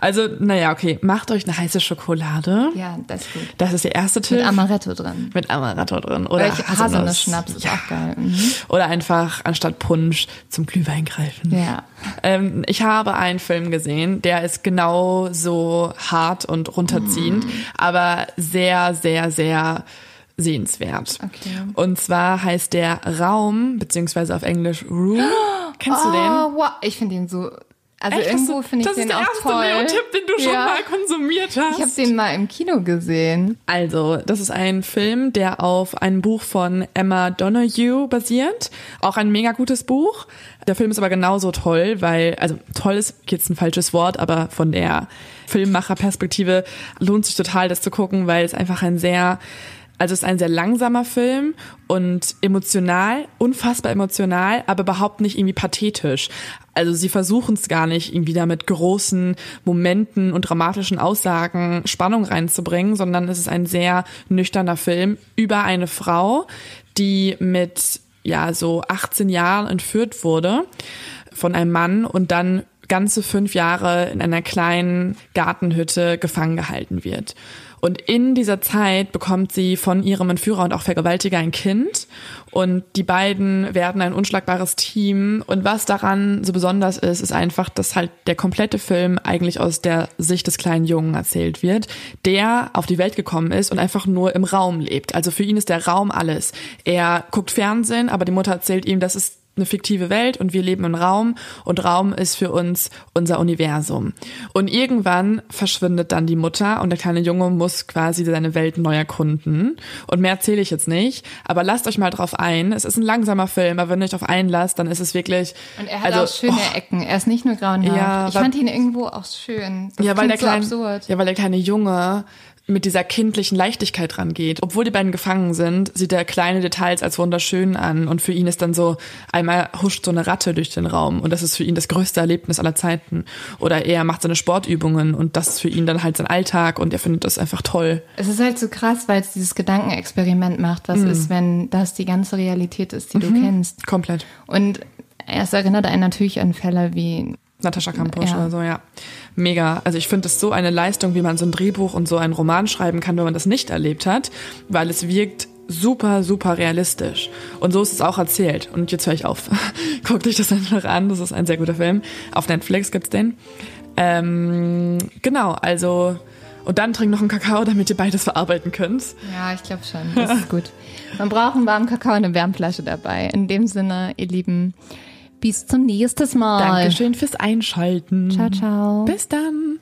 Also, naja, okay, macht euch eine heiße Schokolade. Ja, das ist gut. Das ist der erste Tipp. Mit Amaretto drin. Mit Amaretto drin. Oder ich Haselnuss. Haselnuss-Schnaps ist Ja. auch geil. Mhm. Oder einfach anstatt Punsch zum Glühwein greifen. Ja. Ähm, ich habe einen Film gesehen, der ist genau so hart und runterziehend, aber sehr, sehr, sehr sehenswert. Okay. Und zwar heißt der Raum, beziehungsweise auf Englisch Room. Kennst du den? Oh, wow. Ich finde den so. Also Echt? irgendwo Das- finde ich das den ist der auch erste toll. Leo-Tipp, den du schon Ja. mal konsumiert hast. Ich habe den mal im Kino gesehen. Also, das ist ein Film, der auf einem Buch von Emma Donoghue basiert. Auch ein mega gutes Buch. Der Film ist aber genauso toll, weil, also toll ist jetzt ein falsches Wort, aber von der Filmmacherperspektive lohnt sich total, das zu gucken, weil es einfach ein sehr, also es ist ein sehr langsamer Film und emotional, unfassbar emotional, aber überhaupt nicht irgendwie pathetisch. Also sie versuchen es gar nicht, irgendwie da mit großen Momenten und dramatischen Aussagen Spannung reinzubringen, sondern es ist ein sehr nüchterner Film über eine Frau, die mit ja so 18 Jahren entführt wurde von einem Mann und dann ganze fünf Jahre in einer kleinen Gartenhütte gefangen gehalten wird. Und in dieser Zeit bekommt sie von ihrem Entführer und auch Vergewaltiger ein Kind. Und die beiden werden ein unschlagbares Team. Und was daran so besonders ist, ist einfach, dass halt der komplette Film eigentlich aus der Sicht des kleinen Jungen erzählt wird, der auf die Welt gekommen ist und einfach nur im Raum lebt. Also für ihn ist der Raum alles. Er guckt Fernsehen, aber die Mutter erzählt ihm, das ist eine fiktive Welt und wir leben im Raum und Raum ist für uns unser Universum. Und irgendwann verschwindet dann die Mutter und der kleine Junge muss quasi seine Welt neu erkunden. Und mehr erzähle ich jetzt nicht, aber lasst euch mal drauf ein. Es ist ein langsamer Film, aber wenn ihr euch auf einlasst, dann ist es wirklich. Und er hat also, auch schöne oh, Ecken. Er ist nicht nur grauenhaft. Ja, ich weil- fand ihn irgendwo auch schön. Das ja, weil der so kleine, absurd. ja, weil der kleine Junge mit dieser kindlichen Leichtigkeit rangeht. Obwohl die beiden gefangen sind, sieht er kleine Details als wunderschön an und für ihn ist dann so, einmal huscht so eine Ratte durch den Raum und das ist für ihn das größte Erlebnis aller Zeiten. Oder er macht seine Sportübungen und das ist für ihn dann halt sein Alltag und er findet das einfach toll. Es ist halt so krass, weil es dieses Gedankenexperiment macht. Mhm. Was ist, wenn das die ganze Realität ist, die du kennst? Komplett. Und es erinnert einen natürlich an Fälle wie Natascha Kampusch Ja. oder so, ja. Mega. Also ich finde es so eine Leistung, wie man so ein Drehbuch und so einen Roman schreiben kann, wenn man das nicht erlebt hat, weil es wirkt super, super realistisch. Und so ist es auch erzählt. Und jetzt höre ich auf. Guckt euch das einfach an. Das ist ein sehr guter Film. Auf Netflix gibt's den. Ähm, genau, also und dann trink noch einen Kakao, damit ihr beides verarbeiten könnt. Ja, ich glaube schon. Das ist gut. Man braucht einen warmen Kakao und eine Wärmflasche dabei. In dem Sinne, ihr Lieben, bis zum nächsten Mal. Dankeschön fürs Einschalten. Ciao, ciao. Bis dann.